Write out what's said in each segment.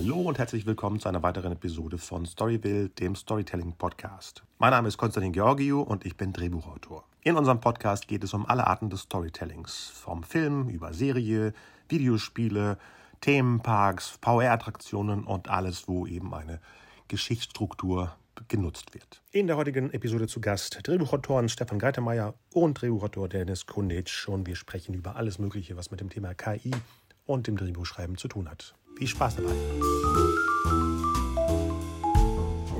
Hallo und herzlich willkommen zu einer weiteren Episode von Storyville, dem Storytelling Podcast. Mein Name ist Konstantin Georgiou und ich bin Drehbuchautor. In unserem Podcast geht es um alle Arten des Storytellings, vom Film über Serie, Videospiele, Themenparks, VR-Attraktionen und alles, wo eben eine Geschichtsstruktur genutzt wird. In der heutigen Episode zu Gast Drehbuchautoren Stefan Greitemeyer und Drehbuchautor Dennis Kunditsch und wir sprechen über alles Mögliche, was mit dem Thema KI und dem Drehbuchschreiben zu tun hat. Viel Spaß dabei.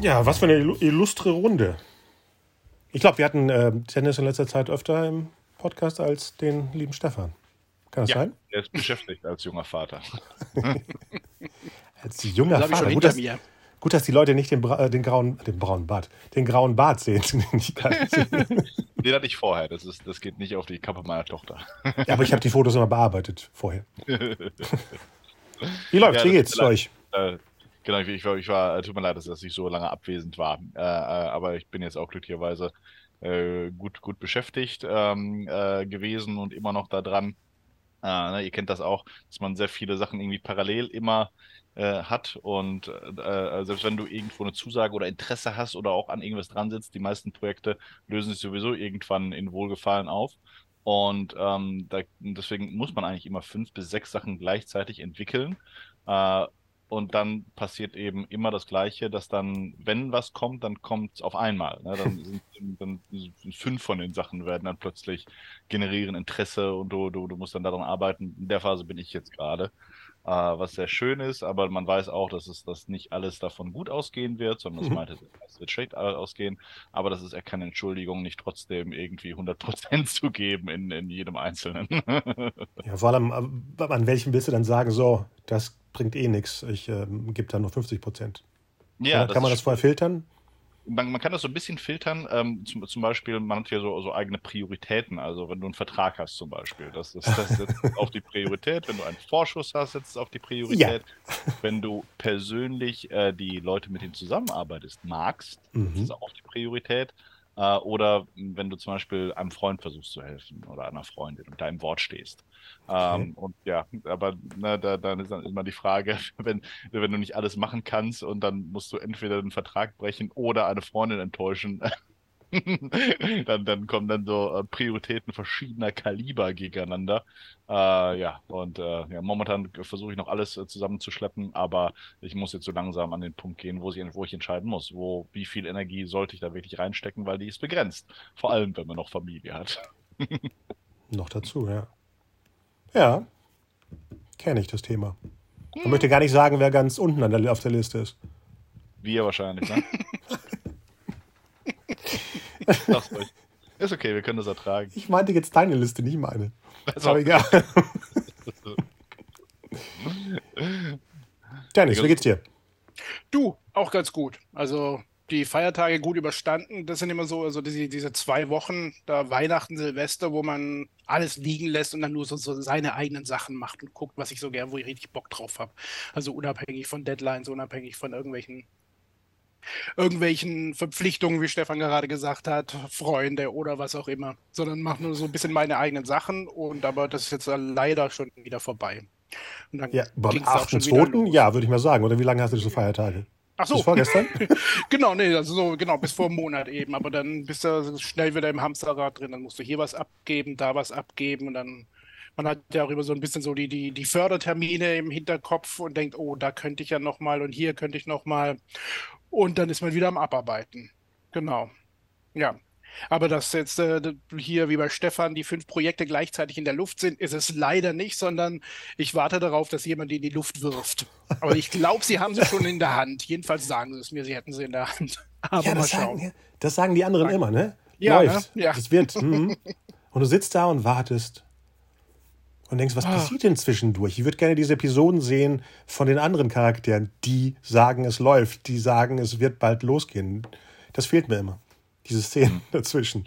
Ja, was für eine illustre Runde. Ich glaube, wir hatten äh, Dennis in letzter Zeit öfter im Podcast als den lieben Stefan. Kann das ja, sein? Er ist beschäftigt als junger Vater. als junger das Vater. Gut dass, gut, dass die Leute nicht den, äh, den, grauen, den braunen Bart, den grauen Bart sehen. den hatte ich vorher. Das, ist, das geht nicht auf die Kappe meiner Tochter. ja, aber ich habe die Fotos immer bearbeitet vorher. Wie läuft's? Ja, Wie geht's euch? Äh, genau, ich, war, ich war, tut mir leid, dass ich so lange abwesend war. Äh, äh, aber ich bin jetzt auch glücklicherweise äh, gut, gut beschäftigt ähm, äh, gewesen und immer noch da dran. Äh, ne, ihr kennt das auch, dass man sehr viele Sachen irgendwie parallel immer hat und selbst wenn du irgendwo eine Zusage oder Interesse hast oder auch an irgendwas dran sitzt, die meisten Projekte lösen sich sowieso irgendwann in Wohlgefallen auf. Und ähm, da, deswegen muss man eigentlich immer fünf bis sechs Sachen gleichzeitig entwickeln. Äh, und dann passiert eben immer das Gleiche, dass dann, wenn was kommt, dann kommt es auf einmal. Ne? Dann, sind, dann sind fünf von den Sachen werden dann plötzlich generieren Interesse und du, du, du musst dann daran arbeiten. In der Phase bin ich jetzt gerade was sehr schön ist, aber man weiß auch, dass es dass nicht alles davon gut ausgehen wird, sondern es mhm. meinte, es wird schlecht ausgehen, aber das ist ja keine Entschuldigung, nicht trotzdem irgendwie 100% zu geben in, in jedem Einzelnen. ja, vor allem, äh, an welchem willst du dann sagen, so, das bringt eh nichts, ich äh, gebe da nur 50%. Ja, kann man das vorher filtern? Man, man kann das so ein bisschen filtern. Ähm, zum, zum Beispiel, man hat hier so, so eigene Prioritäten. Also wenn du einen Vertrag hast zum Beispiel, das, das, das setzt auf die Priorität. Wenn du einen Vorschuss hast, setzt es auf die Priorität. Ja. Wenn du persönlich äh, die Leute, mit denen du zusammenarbeitest, magst, mhm. das ist auch die Priorität. Äh, oder wenn du zum Beispiel einem Freund versuchst zu helfen oder einer Freundin und deinem Wort stehst. Okay. Ähm, und ja, aber ne, da, dann ist dann immer die Frage, wenn, wenn du nicht alles machen kannst und dann musst du entweder den Vertrag brechen oder eine Freundin enttäuschen, dann, dann kommen dann so äh, Prioritäten verschiedener Kaliber gegeneinander. Äh, ja, und äh, ja, momentan versuche ich noch alles äh, zusammenzuschleppen, aber ich muss jetzt so langsam an den Punkt gehen, wo ich, wo ich entscheiden muss, wo, wie viel Energie sollte ich da wirklich reinstecken, weil die ist begrenzt. Vor allem, wenn man noch Familie hat. noch dazu, ja. Ja, kenne ich das Thema. Ich hm. möchte gar nicht sagen, wer ganz unten der, auf der Liste ist. Wir wahrscheinlich, ne? Ist okay, wir können das ertragen. Ich meinte jetzt deine Liste, nicht meine. Das aber egal. Dennis, wie geht's dir? Du, auch ganz gut. Also die Feiertage gut überstanden. Das sind immer so, also diese, diese zwei Wochen, da Weihnachten, Silvester, wo man alles liegen lässt und dann nur so, so seine eigenen Sachen macht und guckt, was ich so gern, wo ich richtig Bock drauf habe. Also unabhängig von Deadlines, unabhängig von irgendwelchen irgendwelchen Verpflichtungen, wie Stefan gerade gesagt hat, Freunde oder was auch immer, sondern mache nur so ein bisschen meine eigenen Sachen und aber das ist jetzt leider schon wieder vorbei. Und dann ja, beim 8.2. ja, würde ich mal sagen. Oder wie lange hast du diese Feiertage? Ach so. Bis vorgestern? genau, nee, also so, genau, bis vor einem Monat eben. Aber dann bist du schnell wieder im Hamsterrad drin. Dann musst du hier was abgeben, da was abgeben und dann man hat ja auch immer so ein bisschen so die, die, die Fördertermine im Hinterkopf und denkt, oh, da könnte ich ja nochmal und hier könnte ich nochmal. Und dann ist man wieder am Abarbeiten. Genau. Ja. Aber dass jetzt äh, hier wie bei Stefan die fünf Projekte gleichzeitig in der Luft sind, ist es leider nicht, sondern ich warte darauf, dass jemand die in die Luft wirft. Aber ich glaube, sie haben sie schon in der Hand. Jedenfalls sagen sie es mir, sie hätten sie in der Hand. Aber ja, das, sagen, das sagen die anderen immer, ne? Ja, Läuft. Ne? ja. Das wird. Mm. Und du sitzt da und wartest und denkst, was ah. passiert denn zwischendurch? Ich würde gerne diese Episoden sehen von den anderen Charakteren, die sagen, es läuft, die sagen, es wird bald losgehen. Das fehlt mir immer. Diese Szenen hm. dazwischen.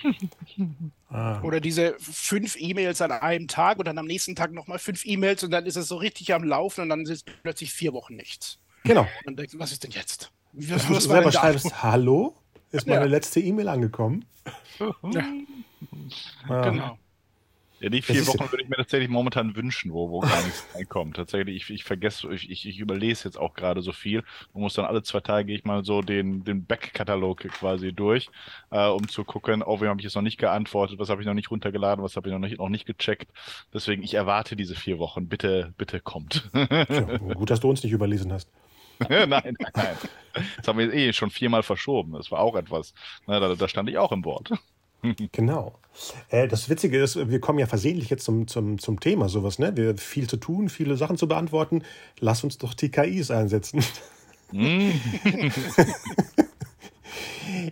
ah. Oder diese fünf E-Mails an einem Tag und dann am nächsten Tag nochmal fünf E-Mails und dann ist es so richtig am Laufen und dann ist plötzlich vier Wochen nichts. Genau. Und dann denkst du, was ist denn jetzt? Was, was du selber schreibst, hallo? Ist meine ja. letzte E-Mail angekommen? Ja. Ah. Genau. Ja, die vier Wochen würde ich mir tatsächlich momentan wünschen, wo, wo gar nichts reinkommt. Tatsächlich, ich, ich vergesse, ich, ich, ich überlese jetzt auch gerade so viel und muss dann alle zwei Tage gehe ich mal so den, den Back-Katalog quasi durch, äh, um zu gucken, oh, wem habe ich jetzt noch nicht geantwortet, was habe ich noch nicht runtergeladen, was habe ich noch nicht, noch nicht gecheckt. Deswegen, ich erwarte diese vier Wochen. Bitte, bitte kommt. Ja, gut, dass du uns nicht überlesen hast. nein, nein, nein. Das haben wir eh schon viermal verschoben. Das war auch etwas. Na, da, da stand ich auch im Wort. Genau. Äh, das Witzige ist, wir kommen ja versehentlich jetzt zum, zum, zum Thema sowas, ne? Wir haben viel zu tun, viele Sachen zu beantworten. Lass uns doch die KIs einsetzen. Mm.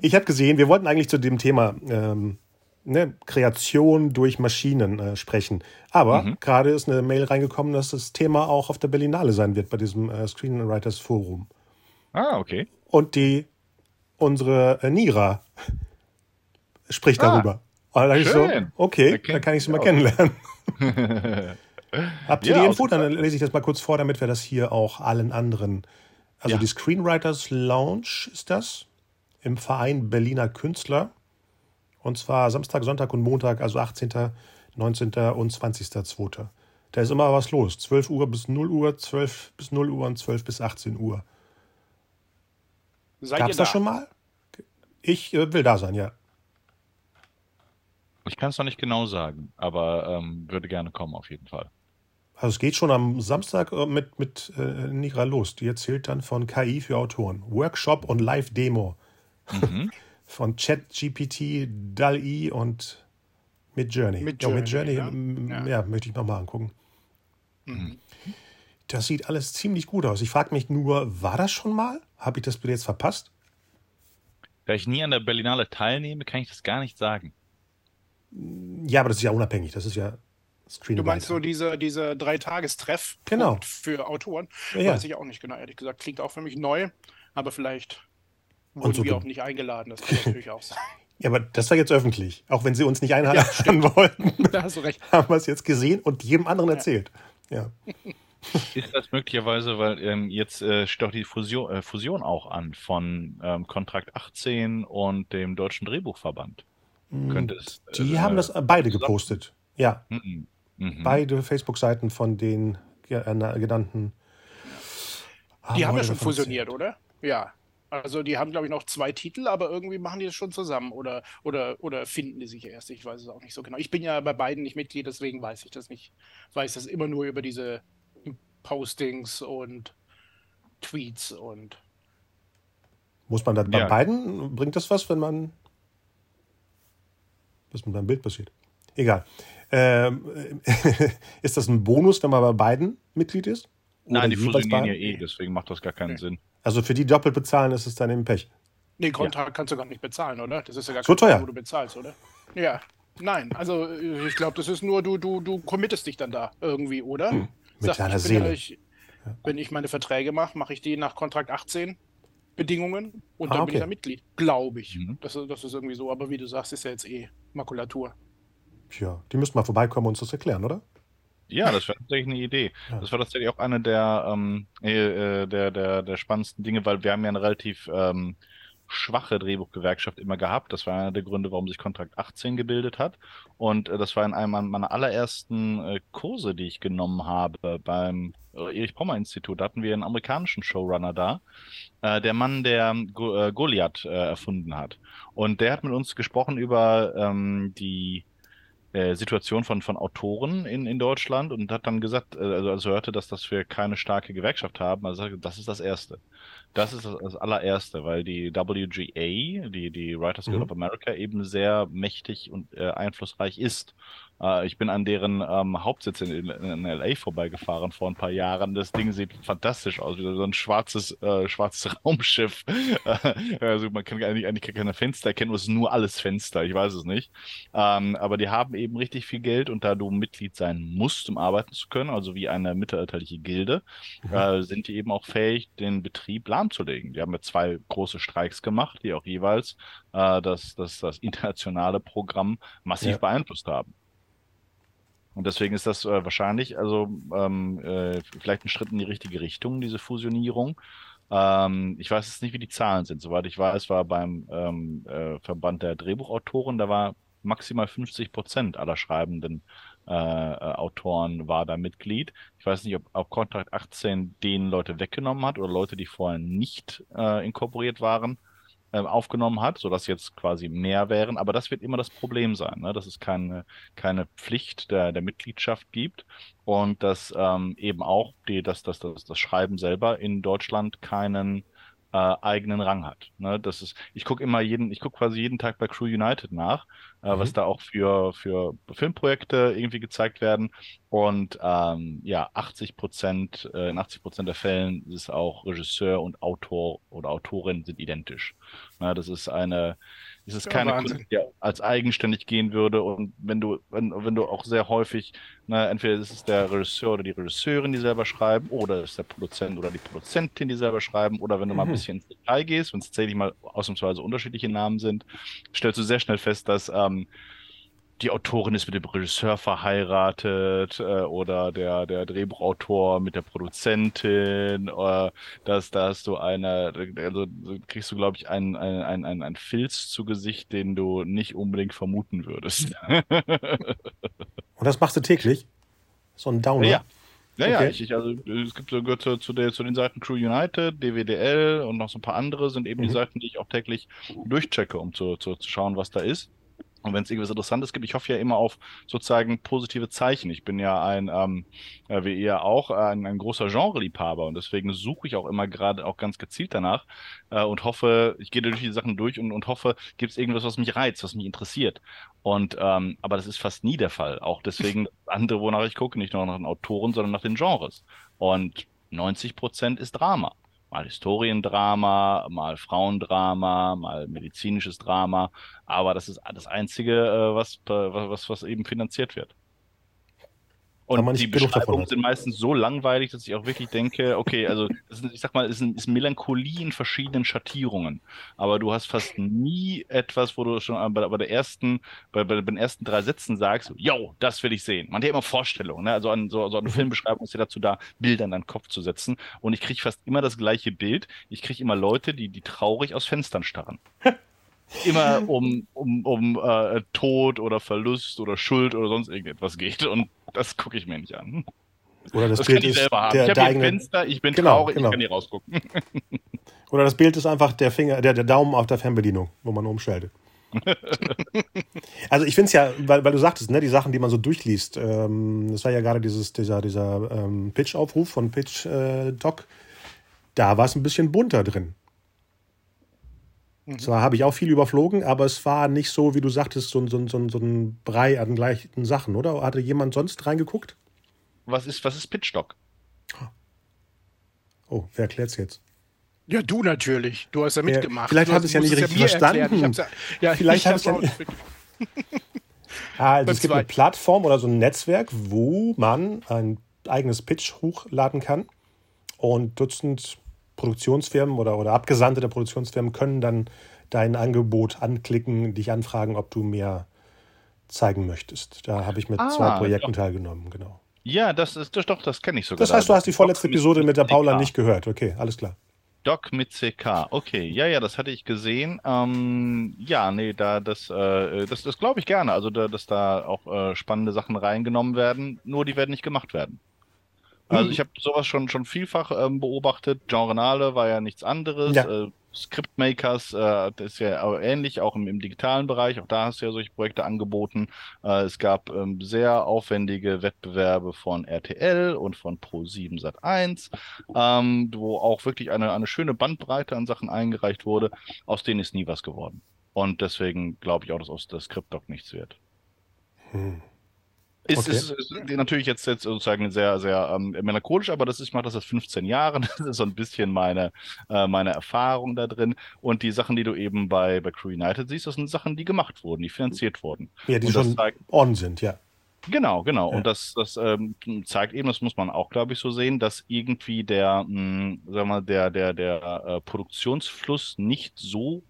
ich habe gesehen, wir wollten eigentlich zu dem Thema ähm, ne, Kreation durch Maschinen äh, sprechen. Aber mhm. gerade ist eine Mail reingekommen, dass das Thema auch auf der Berlinale sein wird bei diesem äh, Screenwriters Forum. Ah, okay. Und die unsere äh, Nira spricht ah, darüber. Und dann ich so, okay, da kann ich sie mal kennenlernen. Habt ihr ja, die Info? Dann lese ich das mal kurz vor, damit wir das hier auch allen anderen. Also ja. die Screenwriters Lounge ist das im Verein Berliner Künstler. Und zwar Samstag, Sonntag und Montag, also 18., 19. und 20.02. Da ist immer was los. 12 Uhr bis 0 Uhr, 12 bis 0 Uhr und 12 bis 18 Uhr. Gab es da? das schon mal? Ich äh, will da sein, ja. Ich kann es noch nicht genau sagen, aber ähm, würde gerne kommen auf jeden Fall. Also es geht schon am Samstag äh, mit, mit äh, Nigra los. Die erzählt dann von KI für Autoren. Workshop und Live-Demo. Mhm. von ChatGPT, DAL-E und Midjourney. Midjourney, ja, Midjourney ja. ja. möchte ich nochmal angucken. Mhm. Das sieht alles ziemlich gut aus. Ich frage mich nur, war das schon mal? Habe ich das jetzt verpasst? Da ich nie an der Berlinale teilnehme, kann ich das gar nicht sagen. Ja, aber das ist ja unabhängig. Das ist ja Screenwriter. Du meinst so diese, diese Dreitagestreff genau. für Autoren? Ja, Weiß ich auch nicht genau, ehrlich gesagt. Klingt auch für mich neu, aber vielleicht wurden so wir auch nicht eingeladen. Das kann natürlich auch sein. Ja, aber das war jetzt öffentlich. Auch wenn sie uns nicht einladen ja, wollten. Da hast du recht. Haben wir es jetzt gesehen und jedem anderen ja. erzählt. Ja. Ist das möglicherweise, weil ähm, jetzt äh, steht doch die Fusion, äh, Fusion auch an von ähm, Kontrakt 18 und dem Deutschen Drehbuchverband? Könnte es, die äh, haben das beide gepostet. Ja. Mhm. Mhm. Beide Facebook-Seiten von den äh, genannten. Die haben ja schon fusioniert, oder? Ja. Also die haben, glaube ich, noch zwei Titel, aber irgendwie machen die das schon zusammen oder, oder, oder finden die sich erst. Ich weiß es auch nicht so genau. Ich bin ja bei beiden nicht Mitglied, deswegen weiß ich das nicht. Weiß das immer nur über diese Postings und Tweets und. Muss man dann bei ja. beiden, bringt das was, wenn man was mit meinem Bild passiert. Egal. Ähm, ist das ein Bonus, wenn man bei beiden Mitglied ist? Oder Nein, die fusionieren ja eh, deswegen macht das gar keinen nee. Sinn. Also für die doppelt bezahlen ist es dann eben Pech. Nee, Kontrakt ja. kannst du gar nicht bezahlen, oder? Das ist ja gar so teuer. wo du bezahlst, oder? Ja. Nein, also ich glaube, das ist nur, du, du, du committest dich dann da irgendwie, oder? Hm, mit Sag, deiner Seele. Ich, wenn ich meine Verträge mache, mache ich die nach Kontrakt 18 Bedingungen und dann ah, okay. bin ich da Mitglied. Glaube ich. Mhm. Das, das ist irgendwie so, aber wie du sagst, ist ja jetzt eh Makulatur. Tja, die müssten mal vorbeikommen und uns das erklären, oder? Ja, das wäre tatsächlich eine Idee. Ja. Das war tatsächlich auch eine der, ähm, äh, der, der, der spannendsten Dinge, weil wir haben ja eine relativ ähm, schwache Drehbuchgewerkschaft immer gehabt. Das war einer der Gründe, warum sich Kontrakt 18 gebildet hat. Und äh, das war in einem meiner allerersten äh, Kurse, die ich genommen habe beim äh, Erich Pommer Institut. Da hatten wir einen amerikanischen Showrunner da, äh, der Mann, der Go äh, Goliath äh, erfunden hat. Und der hat mit uns gesprochen über ähm, die äh, Situation von, von Autoren in, in Deutschland und hat dann gesagt, äh, also, also hörte, dass, dass wir keine starke Gewerkschaft haben. Also das ist das Erste. Das ist das, das allererste, weil die WGA, die, die Writers Guild mhm. of America, eben sehr mächtig und äh, einflussreich ist. Äh, ich bin an deren ähm, Hauptsitz in, in, LA vorbeigefahren vor ein paar Jahren. Das Ding sieht fantastisch aus, wie so ein schwarzes, äh, schwarzes Raumschiff. also man kann eigentlich, eigentlich keine Fenster erkennen, es ist nur alles Fenster, ich weiß es nicht. Ähm, aber die haben eben richtig viel Geld und da du Mitglied sein musst, um arbeiten zu können, also wie eine mittelalterliche Gilde, mhm. äh, sind die eben auch fähig, den Betrieb lahmzulegen. Die haben ja zwei große Streiks gemacht, die auch jeweils äh, das, das, das internationale Programm massiv ja. beeinflusst haben. Und deswegen ist das äh, wahrscheinlich, also ähm, äh, vielleicht ein Schritt in die richtige Richtung, diese Fusionierung. Ähm, ich weiß jetzt nicht, wie die Zahlen sind. Soweit ich weiß, war beim ähm, äh, Verband der Drehbuchautoren, da war maximal 50 Prozent aller Schreibenden äh, Autoren war da Mitglied. Ich weiß nicht, ob, ob Contract 18 den Leute weggenommen hat oder Leute, die vorher nicht äh, inkorporiert waren, äh, aufgenommen hat, sodass jetzt quasi mehr wären. Aber das wird immer das Problem sein, ne? dass es keine, keine Pflicht der, der Mitgliedschaft gibt und dass ähm, eben auch die, dass, dass, dass das Schreiben selber in Deutschland keinen äh, eigenen Rang hat. Ne? Das ist, ich gucke immer jeden, ich gucke quasi jeden Tag bei Crew United nach, äh, mhm. was da auch für, für Filmprojekte irgendwie gezeigt werden. Und ähm, ja, 80 Prozent, äh, in 80 Prozent der Fällen ist auch Regisseur und Autor oder Autorin sind identisch. Ne? Das ist eine, es ist keine Wahnsinn. Kunst, die als eigenständig gehen würde. Und wenn du, wenn, wenn du auch sehr häufig, na, entweder ist es der Regisseur oder die Regisseurin, die selber schreiben, oder ist der Produzent oder die Produzentin, die selber schreiben, oder wenn du mhm. mal ein mhm. bisschen ins Detail gehst, wenn es tatsächlich mal ausnahmsweise unterschiedliche Namen sind, stellst du sehr schnell fest, dass ähm, die Autorin ist mit dem Regisseur verheiratet äh, oder der, der Drehbuchautor mit der Produzentin. Oder äh, das, da hast du eine, also kriegst du, glaube ich, einen, einen, einen, einen, Filz zu Gesicht, den du nicht unbedingt vermuten würdest. Und das machst du täglich? So ein Downer? Ja. Ja, okay. ja, ich, ich, also es gibt so gehört zu, zu, der, zu den Seiten Crew United, DWDL und noch so ein paar andere sind eben mhm. die Seiten, die ich auch täglich durchchecke, um zu, zu, zu schauen, was da ist. Und wenn es irgendwas Interessantes gibt, ich hoffe ja immer auf sozusagen positive Zeichen. Ich bin ja ein, ähm, äh, wie ihr auch, ein, ein großer Genre-Liebhaber und deswegen suche ich auch immer gerade auch ganz gezielt danach äh, und hoffe, ich gehe durch die Sachen durch und, und hoffe, gibt es irgendwas, was mich reizt, was mich interessiert. Und ähm, aber das ist fast nie der Fall. Auch deswegen andere, wonach ich gucke, nicht nur nach den Autoren, sondern nach den Genres. Und 90 Prozent ist Drama mal Historiendrama, mal Frauendrama, mal medizinisches Drama. Aber das ist das Einzige, äh, was, was, was eben finanziert wird. Und die Beschreibungen sind meistens so langweilig, dass ich auch wirklich denke, okay, also ist, ich sag mal, es ist, ist, Melancholie in verschiedenen Schattierungen. Aber du hast fast nie etwas, wo du schon bei, bei der ersten, bei, bei, den ersten drei Sätzen sagst, yo, das will ich sehen. Man hat ja immer Vorstellungen, ne? Also an, so, so eine mhm. Filmbeschreibung ist ja dazu da, Bilder in deinen Kopf zu setzen. Und ich kriege fast immer das gleiche Bild. Ich kriege immer Leute, die, die traurig aus Fenstern starren. immer um, um, um äh, Tod oder Verlust oder Schuld oder sonst irgendetwas geht. Und das gucke ich mir nicht an. Oder das, das Bild kann ich selber haben. Der, ich habe ein Fenster, ich bin genau, traurig, genau. ich kann hier rausgucken. Oder das Bild ist einfach der Finger, der, der Daumen auf der Fernbedienung, wo man umschaltet. also ich finde es ja, weil, weil du sagtest, ne, die Sachen, die man so durchliest, ähm, das war ja gerade dieses, dieser, dieser ähm, Pitch-Aufruf von Pitch äh, Doc, da war es ein bisschen bunter drin. Mhm. Zwar habe ich auch viel überflogen, aber es war nicht so, wie du sagtest, so, so, so, so ein Brei an gleichen Sachen, oder? Hatte jemand sonst reingeguckt? Was ist, was ist Pitchstock? Oh, wer erklärt es jetzt? Ja, du natürlich. Du hast ja mitgemacht. vielleicht habe ich es ja nicht richtig ja verstanden. Ja, ja, vielleicht habe ich ja nicht. ah, also es gibt eine Plattform oder so ein Netzwerk, wo man ein eigenes Pitch hochladen kann und Dutzend Produktionsfirmen oder, oder Abgesandte der Produktionsfirmen können dann dein Angebot anklicken, dich anfragen, ob du mehr zeigen möchtest. Da habe ich mit ah, zwei Projekten doch. teilgenommen, genau. Ja, das ist das, doch, das kenne ich sogar. Das heißt, du hast die vorletzte Doc Episode mit der Paula nicht gehört. Okay, alles klar. Doc mit CK. Okay, ja, ja, das hatte ich gesehen. Ähm, ja, nee, da das, äh, das, das glaube ich gerne. Also, da, dass da auch äh, spannende Sachen reingenommen werden. Nur die werden nicht gemacht werden. Also ich habe sowas schon schon vielfach ähm, beobachtet. Genrenale war ja nichts anderes. Ja. Äh, Scriptmakers, äh, das ist ja auch ähnlich, auch im, im, digitalen Bereich. Auch da hast du ja solche Projekte angeboten. Äh, es gab ähm, sehr aufwendige Wettbewerbe von RTL und von Pro7 Sat1, ähm, wo auch wirklich eine, eine schöne Bandbreite an Sachen eingereicht wurde. Aus denen ist nie was geworden. Und deswegen glaube ich auch, dass aus der Scriptdoc nichts wird. Hm. Ist, okay. ist, ist, natürlich jetzt, jetzt sozusagen sehr, sehr ähm, melancholisch, aber das ist, ich mache das seit 15 Jahren. Das ist so ein bisschen meine, äh, meine Erfahrung da drin. Und die Sachen, die du eben bei, bei Crew United siehst, das sind Sachen, die gemacht wurden, die finanziert wurden. Ja, die schon zeigt, on sind, ja. Genau, genau. Ja. Und das, das ähm, zeigt eben, das muss man auch, glaube ich, so sehen, dass irgendwie der, mh, sagen wir mal, der, der, der äh, Produktionsfluss nicht so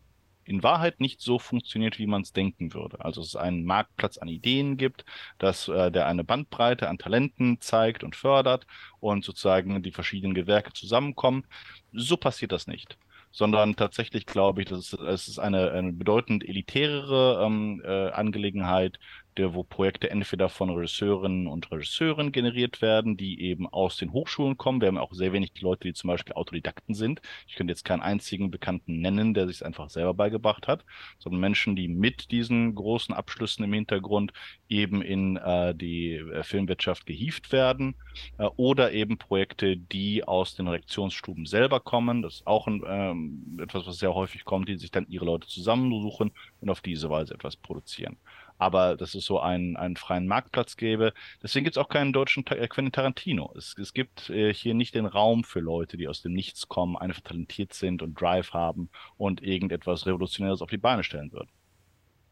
in Wahrheit nicht so funktioniert, wie man es denken würde. Also es einen Marktplatz an Ideen gibt, dass äh, der eine Bandbreite an Talenten zeigt und fördert und sozusagen die verschiedenen Gewerke zusammenkommen. So passiert das nicht sondern tatsächlich glaube ich, dass es, es ist eine, eine bedeutend elitärere ähm, äh, Angelegenheit, der, wo Projekte entweder von Regisseurinnen und Regisseuren generiert werden, die eben aus den Hochschulen kommen. Wir haben auch sehr wenig Leute, die zum Beispiel Autodidakten sind. Ich könnte jetzt keinen einzigen Bekannten nennen, der sich es einfach selber beigebracht hat, sondern Menschen, die mit diesen großen Abschlüssen im Hintergrund eben in äh, die äh, Filmwirtschaft gehievt werden äh, oder eben Projekte, die aus den Redaktionsstuben selber kommen. Das ist auch ein, ähm, etwas, was sehr häufig kommt, die sich dann ihre Leute zusammensuchen und auf diese Weise etwas produzieren aber dass es so einen, einen freien Marktplatz gäbe. Deswegen gibt es auch keinen deutschen äh, Quentin Tarantino. Es, es gibt äh, hier nicht den Raum für Leute, die aus dem Nichts kommen, einfach talentiert sind und Drive haben und irgendetwas Revolutionäres auf die Beine stellen würden.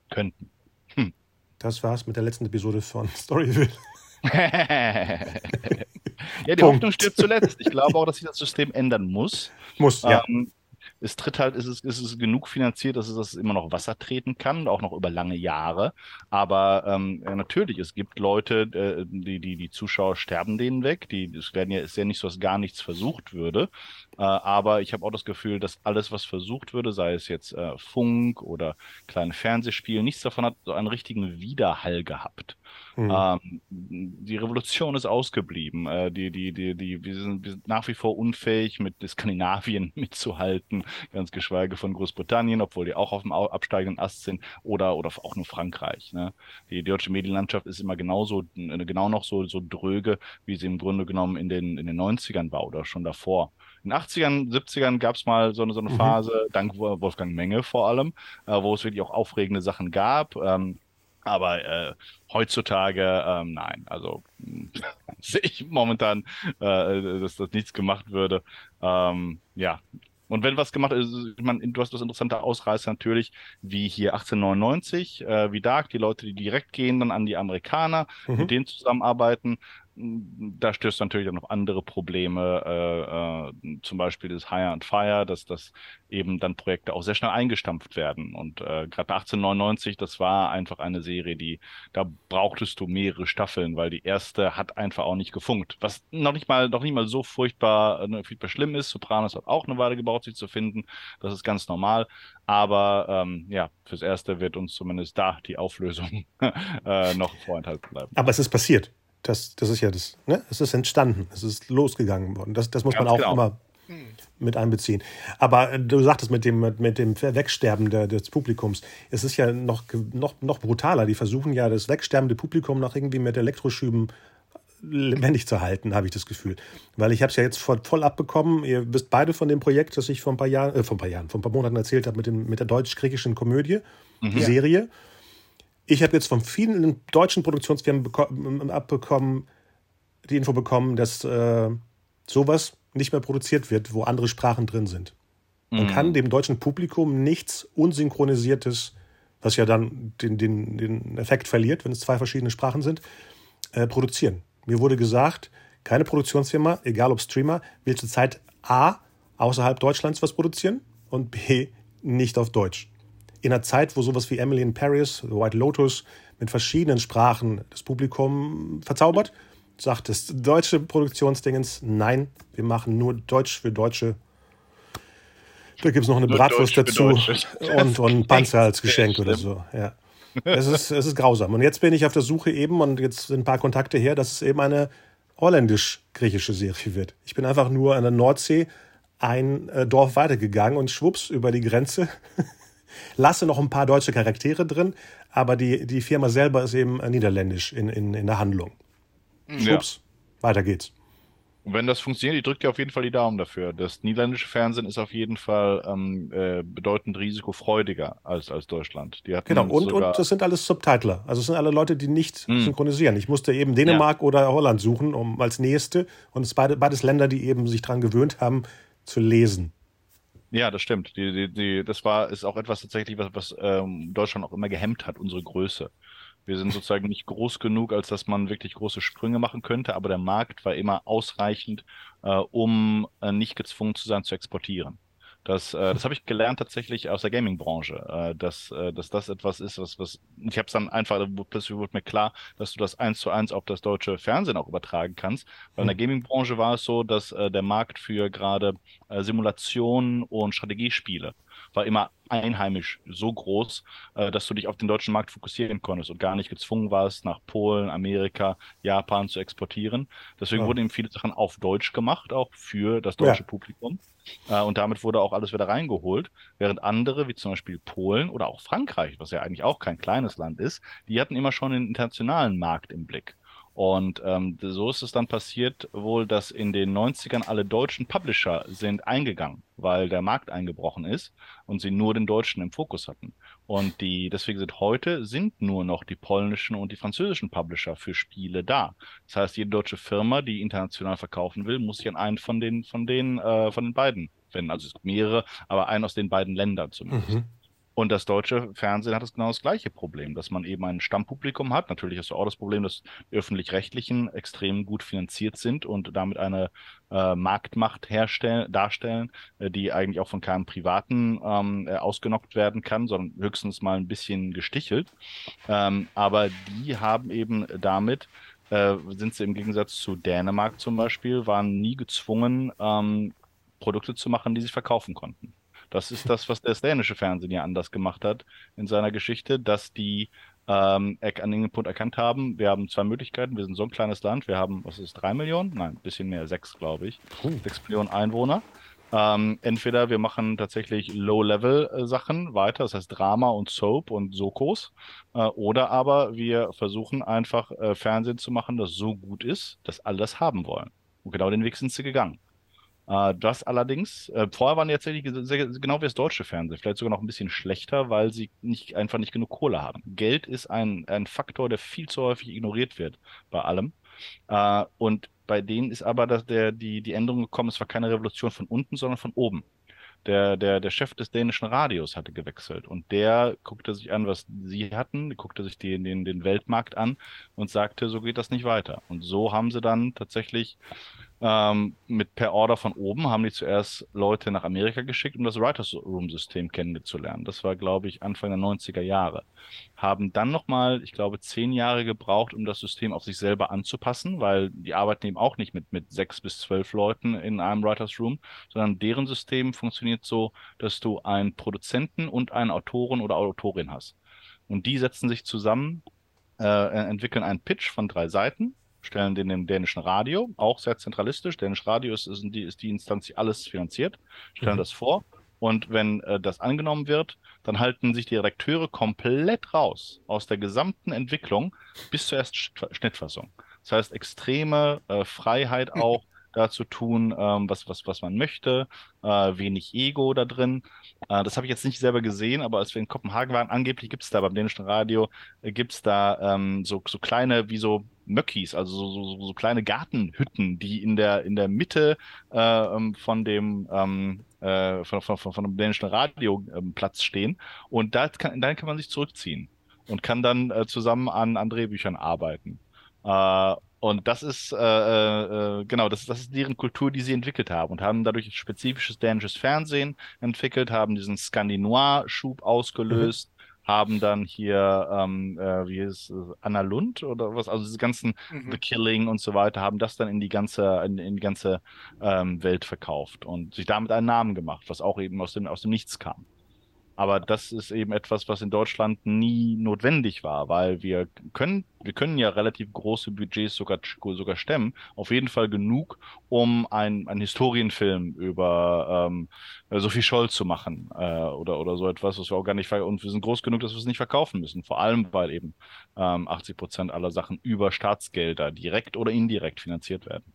Könnten. Hm. Das war's mit der letzten Episode von Storyville. ja, die Punkt. Hoffnung stirbt zuletzt. Ich glaube auch, dass sich das System ändern muss. Muss, ja. Es tritt halt, es ist, es ist genug finanziert, dass es, dass es immer noch Wasser treten kann, auch noch über lange Jahre. Aber ähm, natürlich, es gibt Leute, äh, die, die, die Zuschauer sterben denen weg. Die, es werden ja, ist ja nicht so, dass gar nichts versucht würde. Äh, aber ich habe auch das Gefühl, dass alles, was versucht würde, sei es jetzt äh, Funk oder kleine Fernsehspiele, nichts davon hat so einen richtigen Widerhall gehabt. Mhm. Ähm, die Revolution ist ausgeblieben. Äh, die, die, die, die, wir, sind, wir sind nach wie vor unfähig, mit Skandinavien mitzuhalten, ganz geschweige von Großbritannien, obwohl die auch auf dem absteigenden Ast sind, oder, oder auch nur Frankreich. Ne? Die, deutsche Medienlandschaft ist immer genauso, genau noch so, so dröge, wie sie im Grunde genommen in den, in den 90ern war oder schon davor. In den 80ern, 70ern gab es mal so eine, so eine mhm. Phase, dank Wolfgang Menge vor allem, äh, wo es wirklich auch aufregende Sachen gab. Ähm, aber äh, heutzutage, ähm, nein, also sehe ich momentan, äh, dass das nichts gemacht würde. Ähm, ja, und wenn was gemacht ist, ich meine, du hast das interessante Ausreißer natürlich, wie hier 1899, äh, wie Dark, die Leute, die direkt gehen dann an die Amerikaner, mhm. mit denen zusammenarbeiten da stößt natürlich dann auf andere Probleme, äh, äh, zum Beispiel das Hire and Fire, dass das eben dann Projekte auch sehr schnell eingestampft werden. Und äh, gerade bei 1899, das war einfach eine Serie, die, da brauchtest du mehrere Staffeln, weil die erste hat einfach auch nicht gefunkt. Was noch nicht mal, noch nicht mal so furchtbar, äh, furchtbar schlimm ist. Sopranos hat auch eine Weile gebraucht, sich zu finden. Das ist ganz normal. Aber ähm, ja, fürs Erste wird uns zumindest da die Auflösung äh, noch vorenthalten bleiben. Aber es ist passiert. Das, das ist ja das, ne? Es ist entstanden, es ist losgegangen worden. Das, das muss Ganz man auch genau. immer mit einbeziehen. Aber äh, du sagtest mit dem, mit dem Wegsterben der, des Publikums, es ist ja noch, noch, noch brutaler. Die versuchen ja das wegsterbende Publikum noch irgendwie mit Elektroschüben lebendig zu halten, habe ich das Gefühl. Weil ich habe es ja jetzt voll, voll abbekommen. Ihr wisst beide von dem Projekt, das ich vor ein paar Jahren, äh, vor ein paar Jahren, vor ein paar Monaten erzählt habe mit, dem, mit der deutsch-griechischen Komödie, mhm. Serie. Ich habe jetzt von vielen deutschen Produktionsfirmen abbekommen, die Info bekommen, dass äh, sowas nicht mehr produziert wird, wo andere Sprachen drin sind. Man mhm. kann dem deutschen Publikum nichts Unsynchronisiertes, was ja dann den, den, den Effekt verliert, wenn es zwei verschiedene Sprachen sind, äh, produzieren. Mir wurde gesagt, keine Produktionsfirma, egal ob Streamer, will zurzeit A, außerhalb Deutschlands was produzieren und B, nicht auf Deutsch in einer Zeit, wo sowas wie Emily in Paris, The White Lotus mit verschiedenen Sprachen das Publikum verzaubert, sagt das deutsche Produktionsdingens, nein, wir machen nur Deutsch für Deutsche. Da gibt es noch eine nur Bratwurst dazu und, und ein Panzer als Geschenk oder so. Ja. Es ist, es ist grausam. Und jetzt bin ich auf der Suche eben, und jetzt sind ein paar Kontakte her, dass es eben eine holländisch-griechische Serie wird. Ich bin einfach nur an der Nordsee ein äh, Dorf weitergegangen und schwupps über die Grenze lasse noch ein paar deutsche Charaktere drin, aber die, die Firma selber ist eben niederländisch in, in, in der Handlung. Schwupps, ja. weiter geht's. Und wenn das funktioniert, ich drücke dir auf jeden Fall die Daumen dafür. Das niederländische Fernsehen ist auf jeden Fall ähm, äh, bedeutend risikofreudiger als, als Deutschland. genau, und, und das sind alles Subtitler. Also es sind alle Leute, die nicht mm. synchronisieren. Ich musste eben Dänemark ja. oder Holland suchen, um als nächste. Und es sind beides Länder, die eben sich daran gewöhnt haben, zu lesen. Ja, das stimmt. Die, die, die, das war, ist auch etwas tatsächlich, was, was ähm, Deutschland auch immer gehemmt hat, unsere Größe. Wir sind sozusagen nicht groß genug, als dass man wirklich große Sprünge machen könnte, aber der Markt war immer ausreichend, äh, um äh, nicht gezwungen zu sein, zu exportieren. Das, äh, das habe ich gelernt tatsächlich aus der Gaming-Branche, äh, dass, äh, dass das etwas ist, was, was ich habe es dann einfach, plötzlich wurde mir klar, dass du das eins zu eins auf das deutsche Fernsehen auch übertragen kannst. Weil in der hm. Gaming-Branche war es so, dass äh, der Markt für gerade äh, Simulationen und Strategiespiele war immer einheimisch so groß, äh, dass du dich auf den deutschen Markt fokussieren konntest und gar nicht gezwungen warst, nach Polen, Amerika, Japan zu exportieren. Deswegen ja. wurden eben viele Sachen auf Deutsch gemacht, auch für das deutsche ja. Publikum. Äh, und damit wurde auch alles wieder reingeholt, während andere, wie zum Beispiel Polen oder auch Frankreich, was ja eigentlich auch kein kleines Land ist, die hatten immer schon den internationalen Markt im Blick. Und ähm, so ist es dann passiert wohl, dass in den 90ern alle deutschen Publisher sind eingegangen, weil der Markt eingebrochen ist und sie nur den Deutschen im Fokus hatten. Und die, deswegen sind heute sind nur noch die polnischen und die französischen Publisher für Spiele da. Das heißt, jede deutsche Firma, die international verkaufen will, muss sich an einen von den, von den, äh, von den beiden wenden. Also es gibt mehrere, aber einen aus den beiden Ländern zumindest. Mhm. Und das deutsche Fernsehen hat das genau das gleiche Problem, dass man eben ein Stammpublikum hat. Natürlich hast du auch das Problem, dass die öffentlich-rechtlichen extrem gut finanziert sind und damit eine äh, Marktmacht herstellen, darstellen, äh, die eigentlich auch von keinem Privaten ähm, äh, ausgenockt werden kann, sondern höchstens mal ein bisschen gestichelt. Ähm, aber die haben eben damit äh, sind sie im Gegensatz zu Dänemark zum Beispiel, waren nie gezwungen, ähm, Produkte zu machen, die sie verkaufen konnten. Das ist das, was das dänische Fernsehen ja anders gemacht hat in seiner Geschichte, dass die ähm, an dem Punkt erkannt haben, wir haben zwei Möglichkeiten, wir sind so ein kleines Land, wir haben, was ist, drei Millionen? Nein, ein bisschen mehr, sechs, glaube ich. Uh. Sechs Millionen Einwohner. Ähm, entweder wir machen tatsächlich Low-Level-Sachen weiter, das heißt Drama und Soap und Sokos, äh, oder aber wir versuchen einfach äh, Fernsehen zu machen, das so gut ist, dass alle das haben wollen. Und genau den Weg sind sie gegangen. Äh, das allerdings, äh, vorher waren die tatsächlich genau wie das deutsche Fernsehen, vielleicht sogar noch ein bisschen schlechter, weil sie nicht, einfach nicht genug Kohle haben. Geld ist ein, ein Faktor, der viel zu häufig ignoriert wird bei allem. Äh, und bei denen ist aber das, der, die, die Änderung gekommen, es war keine Revolution von unten, sondern von oben. Der, der, der Chef des dänischen Radios hatte gewechselt und der guckte sich an, was sie hatten, guckte sich den, den, den Weltmarkt an und sagte, so geht das nicht weiter. Und so haben sie dann tatsächlich ähm, mit per Order von oben haben die zuerst Leute nach Amerika geschickt, um das Writers Room System kennenzulernen. Das war, glaube ich, Anfang der 90er Jahre. Haben dann nochmal, ich glaube, zehn Jahre gebraucht, um das System auf sich selber anzupassen, weil die arbeiten eben auch nicht mit, mit sechs bis zwölf Leuten in einem Writers Room, sondern deren System funktioniert so, dass du einen Produzenten und einen Autoren oder Autorin hast. Und die setzen sich zusammen, äh, entwickeln einen Pitch von drei Seiten stellen den im dänischen Radio, auch sehr zentralistisch. Dänisch Radio ist, ist, die, ist die Instanz, die alles finanziert, stellen mhm. das vor. Und wenn äh, das angenommen wird, dann halten sich die Redakteure komplett raus aus der gesamten Entwicklung bis zur ersten Schnittfassung. Das heißt, extreme äh, Freiheit mhm. auch da zu tun, ähm, was, was, was man möchte, äh, wenig Ego da drin. Äh, das habe ich jetzt nicht selber gesehen, aber als wir in Kopenhagen waren, angeblich gibt es da beim dänischen Radio, äh, gibt es da ähm, so, so kleine, wie so Möckis, also so, so, so kleine Gartenhütten, die in der, in der Mitte äh, ähm, von dem ähm, äh, von, von, von, von dem dänischen Radioplatz ähm, stehen. Und da kann, dann kann man sich zurückziehen und kann dann äh, zusammen an, an Drehbüchern arbeiten. Äh, und das ist, äh, äh, genau, das, das ist deren Kultur, die sie entwickelt haben und haben dadurch spezifisches dänisches Fernsehen entwickelt, haben diesen Skandinoir-Schub ausgelöst, mhm. haben dann hier, ähm, äh, wie ist Anna Lund oder was, also diese ganzen mhm. The Killing und so weiter, haben das dann in die ganze, in, in die ganze ähm, Welt verkauft und sich damit einen Namen gemacht, was auch eben aus dem, aus dem Nichts kam. Aber das ist eben etwas, was in Deutschland nie notwendig war, weil wir können, wir können ja relativ große Budgets sogar, sogar stemmen. Auf jeden Fall genug, um ein, einen Historienfilm über ähm, Sophie Scholl zu machen äh, oder, oder so etwas, was wir auch gar nicht, und wir sind groß genug, dass wir es nicht verkaufen müssen. Vor allem, weil eben ähm, 80 Prozent aller Sachen über Staatsgelder direkt oder indirekt finanziert werden.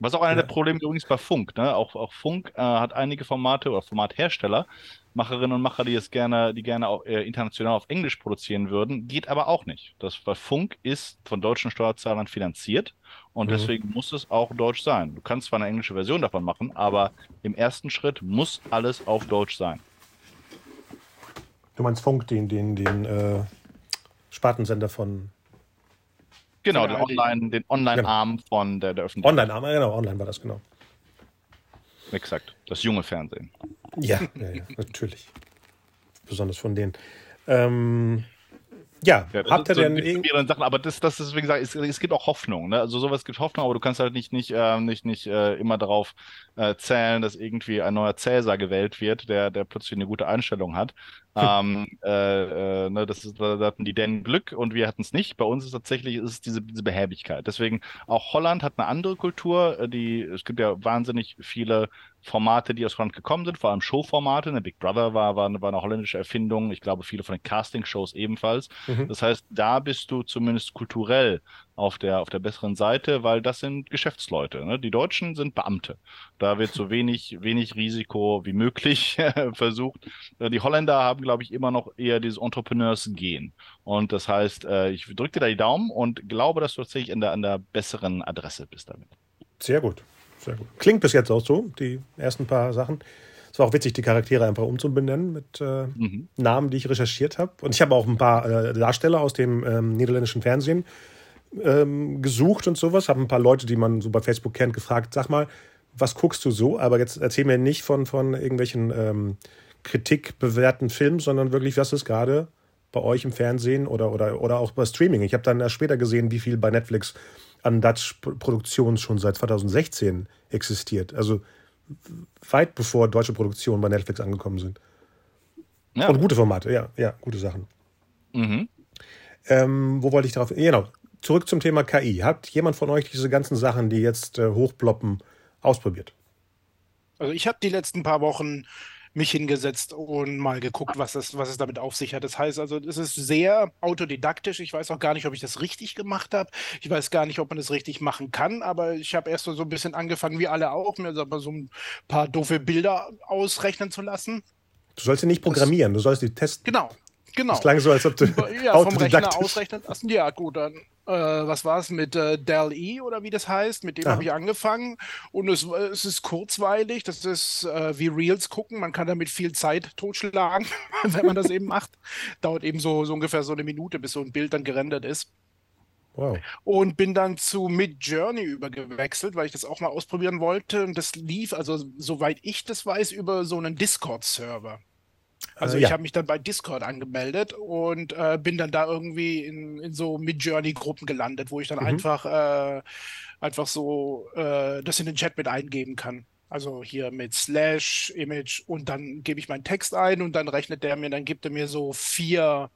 Was auch einer ja. der Probleme übrigens bei Funk, ne? Auch, auch Funk äh, hat einige Formate oder Formathersteller, Macherinnen und Macher, die es gerne, die gerne auch, äh, international auf Englisch produzieren würden, geht aber auch nicht. Das, weil Funk ist von deutschen Steuerzahlern finanziert und mhm. deswegen muss es auch Deutsch sein. Du kannst zwar eine englische Version davon machen, aber im ersten Schritt muss alles auf Deutsch sein. Du meinst Funk, den, den, den äh, Spartensender von Genau, den Online, den Online-Arm genau. von der, der Öffentlichkeit. Online-Arm, genau, online war das, genau. Exakt, das junge Fernsehen. Ja, ja, ja natürlich. Besonders von denen. Ähm, Ja, Ja, habt ihr so denn mit irgend- mehreren Sachen, aber das, das ist, wie gesagt, es, es gibt auch Hoffnung. Ne? Also sowas gibt Hoffnung, aber du kannst halt nicht, nicht, äh, nicht, nicht äh, immer darauf äh, zählen, dass irgendwie ein neuer Cäsar gewählt wird, der, der plötzlich eine gute Einstellung hat. Ähm, äh, äh, ne, das ist, da hatten die Dänen Glück und wir hatten es nicht. Bei uns ist tatsächlich ist es diese, diese Behäbigkeit. Deswegen auch Holland hat eine andere Kultur. äh, Die, es gibt ja wahnsinnig viele Formate, die aus Holland gekommen sind, vor allem Showformate. Eine Big Brother war, war, eine, war eine holländische Erfindung. Ich glaube, viele von den Casting-Shows ebenfalls. Mhm. Das heißt, da bist du zumindest kulturell auf der, auf der besseren Seite, weil das sind Geschäftsleute. Ne? Die Deutschen sind Beamte. Da wird so wenig, wenig Risiko wie möglich versucht. Äh, Die Holländer haben, glaube ich, immer noch eher dieses Entrepreneurs-Gen. Und das heißt, äh, ich drücke dir da die Daumen und glaube, dass du tatsächlich an der, an der besseren Adresse bist damit. Sehr gut. Sehr gut. Klingt bis jetzt auch so, die ersten paar Sachen. Es war auch witzig, die Charaktere einfach umzubenennen mit äh, Mhm. Namen, die ich recherchiert habe. Und ich habe auch ein paar äh, Darsteller aus dem ähm, niederländischen Fernsehen ähm, gesucht und sowas. Habe ein paar Leute, die man so bei Facebook kennt, gefragt, sag mal, was guckst du so? Aber jetzt erzähl mir nicht von, von irgendwelchen ähm, kritikbewährten Filmen, sondern wirklich, was ist gerade bei euch im Fernsehen oder, oder, oder auch bei Streaming. Ich habe dann erst später gesehen, wie viel bei Netflix an Dutch-Produktionen schon seit 2016 existiert. Also weit bevor deutsche Produktionen bei Netflix angekommen sind. Ja. Und gute Formate, ja, ja, gute Sachen. Mhm. Ähm, wo wollte ich darauf? Genau. Zurück zum Thema KI. Hat jemand von euch diese ganzen Sachen, die jetzt äh, hochploppen, ausprobiert? Also ich habe die letzten paar Wochen mich hingesetzt und mal geguckt, was es, was es damit auf sich hat. Das heißt also, es ist sehr autodidaktisch. Ich weiß auch gar nicht, ob ich das richtig gemacht habe. Ich weiß gar nicht, ob man das richtig machen kann, aber ich habe erst so ein bisschen angefangen, wie alle auch, mir so ein paar doofe Bilder ausrechnen zu lassen. Du sollst sie nicht programmieren, du sollst die testen. Genau, genau. Das klang so, als ob du Ja, vom Rechner ausrechnen lassen. Ja, gut, dann, äh, was war es mit äh, Dell E oder wie das heißt? Mit dem habe ich angefangen. Und es, es ist kurzweilig, das ist äh, wie Reels gucken. Man kann damit viel Zeit totschlagen, wenn man das eben macht. Dauert eben so, so ungefähr so eine Minute, bis so ein Bild dann gerendert ist. Wow. Und bin dann zu Midjourney übergewechselt, weil ich das auch mal ausprobieren wollte. Und das lief, also soweit ich das weiß, über so einen Discord-Server. Also Äh, ich ja. habe mich dann bei Discord angemeldet und äh, bin dann da irgendwie in, in so Midjourney-Gruppen gelandet, wo ich dann Mhm. einfach, äh, einfach so äh, das in den Chat mit eingeben kann. Also hier mit Slash, Image und dann gebe ich meinen Text ein und dann rechnet der mir, dann gibt er mir so vier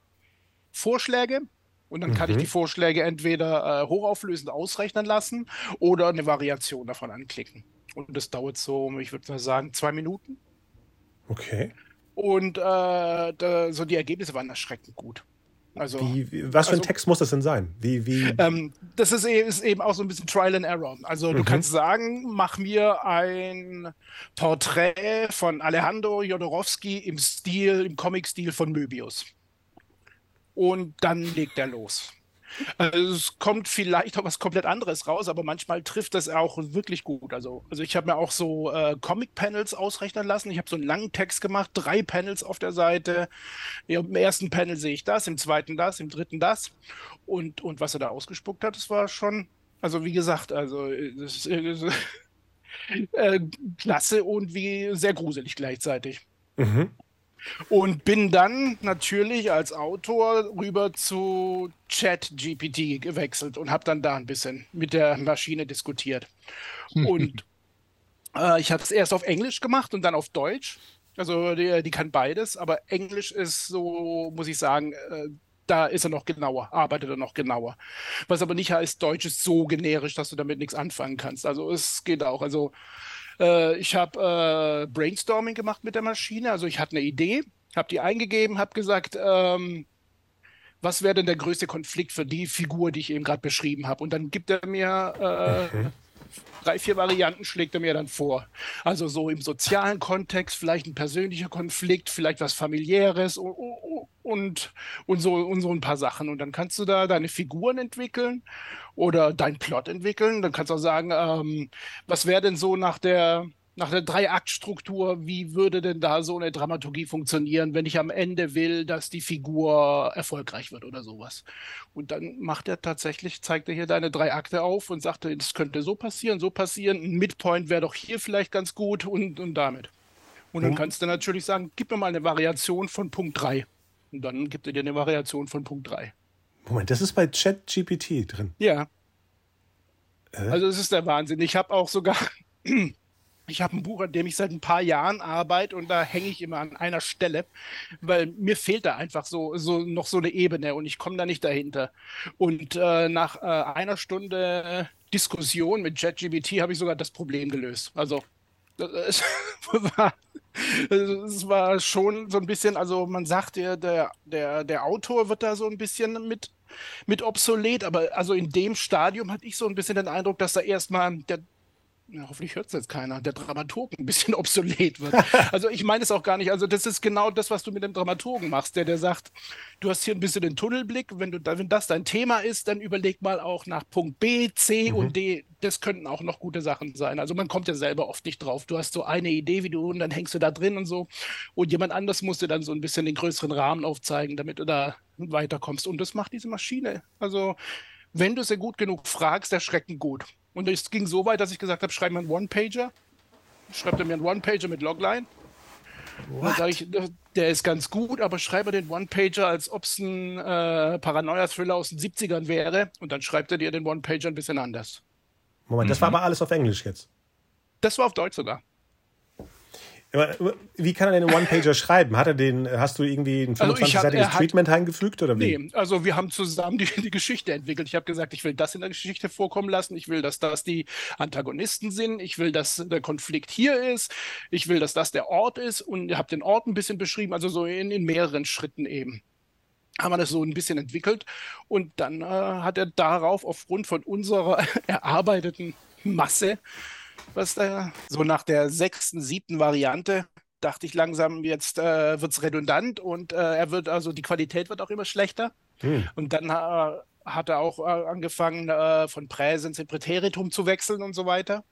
Vorschläge und dann kann ich Mhm. die Vorschläge entweder äh, hochauflösend ausrechnen lassen oder eine Variation davon anklicken. Und das dauert so, ich würde mal sagen, zwei Minuten. Okay. Und äh, da, so die Ergebnisse waren erschreckend gut. Also, Wie, wie, was für ein Also- Text muss das denn sein? Wie, wie, ähm, das ist, e- ist eben auch so ein bisschen Trial and Error. Also, du Mhm. kannst sagen, mach mir ein Porträt von Alejandro Jodorowsky im Stil, im Comic-Stil von Möbius. Und dann legt er los. Also es kommt vielleicht auch was komplett anderes raus, aber manchmal trifft das auch wirklich gut. Also, also ich habe mir auch so äh, Comic-Panels ausrechnen lassen. Ich habe so einen langen Text gemacht, drei Panels auf der Seite. Ja, Im ersten Panel sehe ich das, im zweiten das, im dritten das. Und, und was er da ausgespuckt hat, das war schon, also wie gesagt, also äh, das ist, äh, äh, klasse und wie sehr gruselig gleichzeitig. mhm. Und bin dann natürlich als Autor rüber zu ChatGPT gewechselt und habe dann da ein bisschen mit der Maschine diskutiert. Und äh, ich habe es erst auf Englisch gemacht und dann auf Deutsch. Also die, die kann beides, aber Englisch ist so, muss ich sagen, äh, da ist er noch genauer, arbeitet er noch genauer. Was aber nicht heißt, Deutsch ist so generisch, dass du damit nichts anfangen kannst. Also es geht auch. Also äh, ich habe äh, Brainstorming gemacht mit der Maschine. Also ich hatte eine Idee, habe die eingegeben, habe gesagt, ähm, was wäre denn der größte Konflikt für die Figur, die ich eben gerade beschrieben habe? Und dann gibt er mir äh, drei, vier Varianten, schlägt er mir dann vor. Also so im sozialen Kontext, vielleicht ein persönlicher Konflikt, vielleicht was familiäres und, und, und, so, und so ein paar Sachen. Und dann kannst du da deine Figuren entwickeln oder deinen Plot entwickeln. Dann kannst du auch sagen, ähm, was wäre denn so nach der, nach der Drei-Akt-Struktur, wie würde denn da so eine Dramaturgie funktionieren, wenn ich am Ende will, dass die Figur erfolgreich wird oder sowas. Und dann macht er tatsächlich, zeigt er hier deine drei Akte auf und sagt, das könnte so passieren, so passieren. Ein Midpoint wäre doch hier vielleicht ganz gut und, und damit. Und dann kannst du natürlich sagen, gib mir mal eine Variation von Punkt 3. Und dann gibt er dir eine Variation von Punkt 3. Moment, das ist bei ChatGPT drin. Ja. Äh? Also es ist der Wahnsinn. Ich habe auch sogar, ich habe ein Buch, an dem ich seit ein paar Jahren arbeite und da hänge ich immer an einer Stelle, weil mir fehlt da einfach so, so noch so eine Ebene und ich komme da nicht dahinter. Und äh, nach äh, einer Stunde Diskussion mit ChatGPT habe ich sogar das Problem gelöst. Also es war, es war schon so ein bisschen, also man sagt ja, der, der, der Autor wird da so ein bisschen mit, mit obsolet, aber also in dem Stadium hatte ich so ein bisschen den Eindruck, dass da erstmal der, ja, hoffentlich hört es jetzt keiner, der Dramaturg ein bisschen obsolet wird. Also ich meine es auch gar nicht. Also das ist genau das, was du mit dem Dramaturgen machst, der, der sagt, du hast hier ein bisschen den Tunnelblick, wenn, du, wenn das dein Thema ist, dann überleg mal auch nach Punkt B, C mhm. und D. Das könnten auch noch gute Sachen sein. Also man kommt ja selber oft nicht drauf. Du hast so eine Idee, wie du, und dann hängst du da drin und so. Und jemand anders muss dir dann so ein bisschen den größeren Rahmen aufzeigen, damit du da weiterkommst. Und das macht diese Maschine. Also wenn du sie gut genug fragst, erschreckend gut. Und es ging so weit, dass ich gesagt habe, schreib mir einen One-Pager. Schreibt er mir einen One-Pager mit Logline. What? Dann sage ich, der ist ganz gut, aber schreibe den One-Pager, als ob es ein äh, Paranoia-Thriller aus den 70ern wäre. Und dann schreibt er dir den One-Pager ein bisschen anders. Moment, das war mhm. aber alles auf Englisch jetzt. Das war auf Deutsch sogar. Wie kann er denn einen One-Pager schreiben? Hat er den, hast du irgendwie ein 25-seitiges also Treatment eingefügt oder wie? Nee, also wir haben zusammen die, die Geschichte entwickelt. Ich habe gesagt, ich will das in der Geschichte vorkommen lassen. Ich will, dass das die Antagonisten sind. Ich will, dass der Konflikt hier ist. Ich will, dass das der Ort ist. Und habe den Ort ein bisschen beschrieben, also so in, in mehreren Schritten eben haben wir das so ein bisschen entwickelt und dann äh, hat er darauf aufgrund von unserer erarbeiteten Masse was da so nach der sechsten, siebten Variante dachte ich langsam, jetzt äh, wird es redundant und äh, er wird, also die Qualität wird auch immer schlechter. Hm. Und dann äh, hat er auch äh, angefangen, äh, von Präsens in Präteritum zu wechseln und so weiter.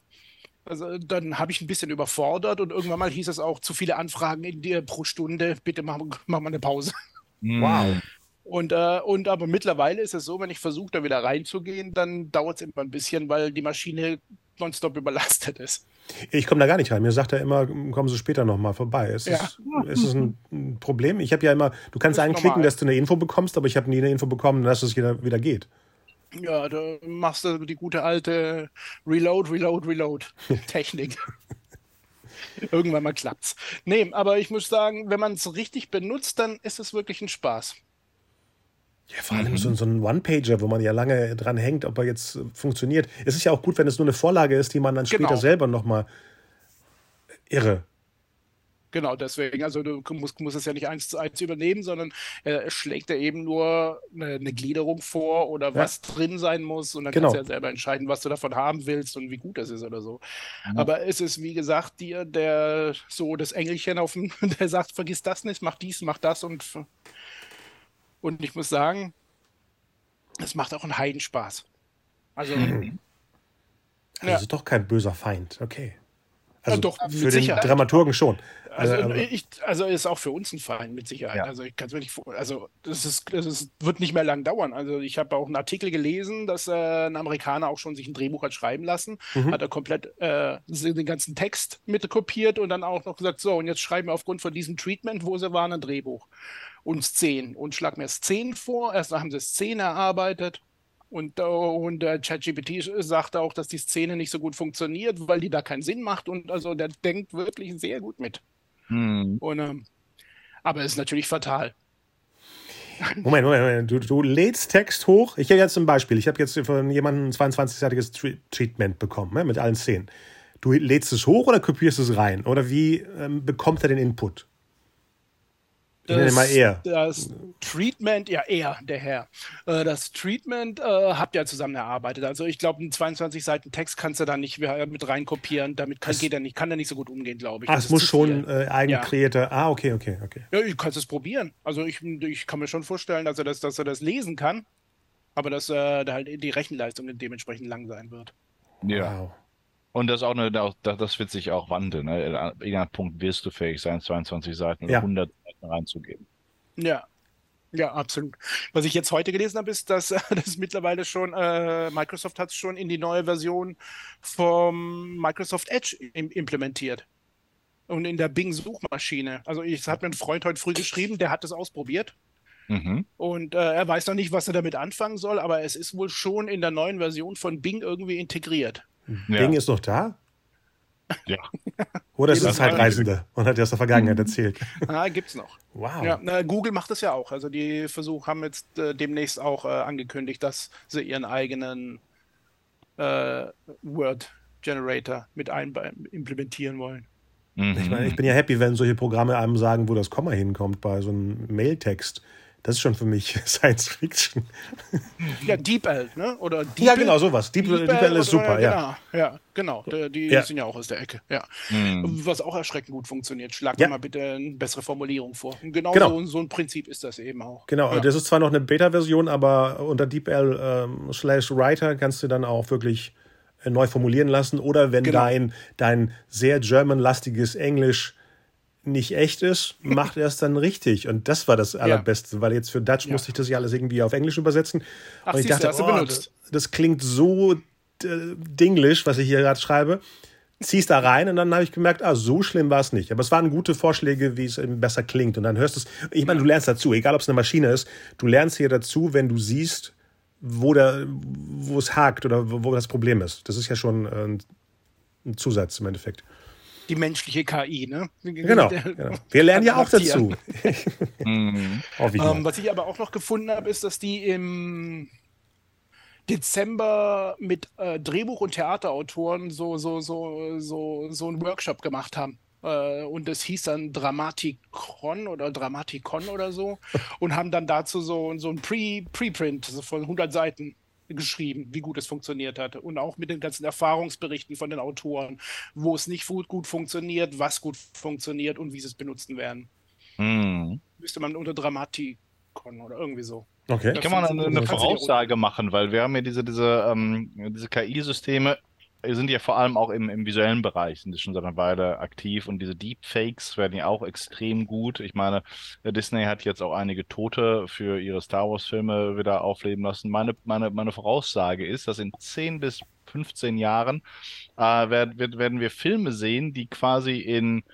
Also dann habe ich ein bisschen überfordert und irgendwann mal hieß es auch zu viele Anfragen in dir pro Stunde, bitte mach, mach mal eine Pause. Hm. Wow. Und, äh, und aber mittlerweile ist es so, wenn ich versuche, da wieder reinzugehen, dann dauert es immer ein bisschen, weil die Maschine nonstop überlastet ist. Ich komme da gar nicht rein. Mir sagt er immer, kommen Sie später nochmal vorbei. Ist, ja. es, ist es ein Problem? Ich habe ja immer, du kannst das anklicken, normal. dass du eine Info bekommst, aber ich habe nie eine Info bekommen, dass es wieder, wieder geht. Ja, da machst du die gute alte Reload, Reload, Reload Technik. Irgendwann mal klappt's. Nee, aber ich muss sagen, wenn man es richtig benutzt, dann ist es wirklich ein Spaß. Ja, vor allem mhm. so, so ein One-Pager, wo man ja lange dran hängt, ob er jetzt äh, funktioniert. Es ist ja auch gut, wenn es nur eine Vorlage ist, die man dann später genau. selber nochmal irre. Genau, deswegen, also du musst, musst es ja nicht eins zu eins übernehmen, sondern äh, schlägt er eben nur eine, eine Gliederung vor oder ja. was drin sein muss und dann genau. kannst du ja selber entscheiden, was du davon haben willst und wie gut das ist oder so. Mhm. Aber es ist, wie gesagt, dir, der so das Engelchen auf dem, der sagt, vergiss das nicht, mach dies, mach das und und ich muss sagen, es macht auch einen Heidenspaß. Also. Mhm. Also ja. doch kein böser Feind, okay. Also ja, doch, für den Sicherheit. Dramaturgen schon. Also, also, ich, also ist auch für uns ein Feind mit Sicherheit. Ja. Also ich kann es wirklich, also das ist, das ist, wird nicht mehr lang dauern. Also ich habe auch einen Artikel gelesen, dass äh, ein Amerikaner auch schon sich ein Drehbuch hat schreiben lassen, mhm. hat er komplett äh, den ganzen Text mitkopiert und dann auch noch gesagt, so und jetzt schreiben wir aufgrund von diesem Treatment, wo sie waren, ein Drehbuch und Szenen und schlag mir Szenen vor. Erst haben sie Szenen erarbeitet und, äh, und der ChatGPT sagt auch, dass die Szene nicht so gut funktioniert, weil die da keinen Sinn macht und also der denkt wirklich sehr gut mit. Hm. Und, ähm, aber es ist natürlich fatal. Moment, Moment, Moment. Du, du lädst Text hoch. Ich habe jetzt ein Beispiel. Ich habe jetzt von jemandem ein 22-seitiges Treatment bekommen, ne, mit allen Szenen. Du lädst es hoch oder kopierst es rein? Oder wie ähm, bekommt er den Input? Ich nenne mal eher. Das Treatment, ja eher, der Herr. Äh, das Treatment äh, habt ihr zusammen erarbeitet. Also ich glaube, einen 22 Seiten Text kannst du da nicht mit reinkopieren. Damit kann, geht er nicht, kann er nicht so gut umgehen, glaube ich. Ach, es muss schon äh, eigenkreierte. Ja. Ah, okay, okay, okay. Ja, du kannst es probieren. Also ich, ich kann mir schon vorstellen, dass er das, dass er das lesen kann, aber dass äh, da halt die Rechenleistung dementsprechend lang sein wird. Ja. Wow. Und das auch eine, das wird sich auch wandeln. Ne? In einem Punkt wirst du fähig sein, 22 Seiten oder ja. 100 Reinzugeben. Ja, ja, absolut. Was ich jetzt heute gelesen habe, ist, dass das mittlerweile schon, äh, Microsoft hat es schon in die neue Version vom Microsoft Edge im, implementiert. Und in der Bing-Suchmaschine. Also, ich hat mir ein Freund heute früh geschrieben, der hat das ausprobiert. Mhm. Und äh, er weiß noch nicht, was er damit anfangen soll, aber es ist wohl schon in der neuen Version von Bing irgendwie integriert. Bing ja. ist noch da? Ja. Oder ist es Zeitreisende und hat dir aus der Vergangenheit erzählt? Ah, gibt's noch. Wow. Ja, na, Google macht das ja auch. Also die Versuch haben jetzt äh, demnächst auch äh, angekündigt, dass sie ihren eigenen äh, Word Generator mit ein implementieren wollen. Mhm. Ich meine, ich bin ja happy, wenn solche Programme einem sagen, wo das Komma hinkommt bei so einem Mailtext. Das ist schon für mich Science Fiction. Ja, DeepL, ne? Oder Deep ja, genau, sowas. Deep, DeepL, DeepL ist super, ja. Genau, ja, genau. Die, die ja. sind ja auch aus der Ecke, ja. Mhm. Was auch erschreckend gut funktioniert. Schlag ja. mal bitte eine bessere Formulierung vor. Genau, genau. So, so, ein Prinzip ist das eben auch. Genau, ja. das ist zwar noch eine Beta-Version, aber unter DeepL ähm, slash Writer kannst du dann auch wirklich äh, neu formulieren lassen. Oder wenn genau. dein, dein sehr German-lastiges Englisch nicht echt ist, macht er es dann richtig. Und das war das Allerbeste, ja. weil jetzt für Dutch ja. musste ich das ja alles irgendwie auf Englisch übersetzen. Ach, und ich dachte, oh, das, das, klingt so äh, dinglisch, was ich hier gerade schreibe. Ziehst da rein und dann habe ich gemerkt, ah, so schlimm war es nicht. Aber es waren gute Vorschläge, wie es eben besser klingt. Und dann hörst du es. Ich meine, du lernst dazu, egal ob es eine Maschine ist, du lernst hier dazu, wenn du siehst, wo, der, wo es hakt oder wo, wo das Problem ist. Das ist ja schon äh, ein Zusatz im Endeffekt die menschliche KI, ne? Genau. genau. Wir lernen ja auch dazu. mhm. ähm, was ich aber auch noch gefunden habe, ist, dass die im Dezember mit äh, Drehbuch- und Theaterautoren so, so, so, so, so einen Workshop gemacht haben. Äh, und es hieß dann Dramatikon oder Dramatikon oder so. und haben dann dazu so, so ein Pre, Preprint von 100 Seiten geschrieben, wie gut es funktioniert hat. Und auch mit den ganzen Erfahrungsberichten von den Autoren, wo es nicht gut, gut funktioniert, was gut funktioniert und wie sie es benutzen werden. Mhm. Müsste man unter Dramatikon oder irgendwie so. Okay. Kann man eine, eine Voraussage machen, weil wir haben ja diese, diese, ähm, diese KI-Systeme sind ja vor allem auch im, im visuellen Bereich, sind schon seit einer Weile aktiv und diese Deepfakes werden ja auch extrem gut. Ich meine, Disney hat jetzt auch einige Tote für ihre Star Wars-Filme wieder aufleben lassen. Meine, meine, meine Voraussage ist, dass in 10 bis 15 Jahren äh, werden, werden wir Filme sehen, die quasi in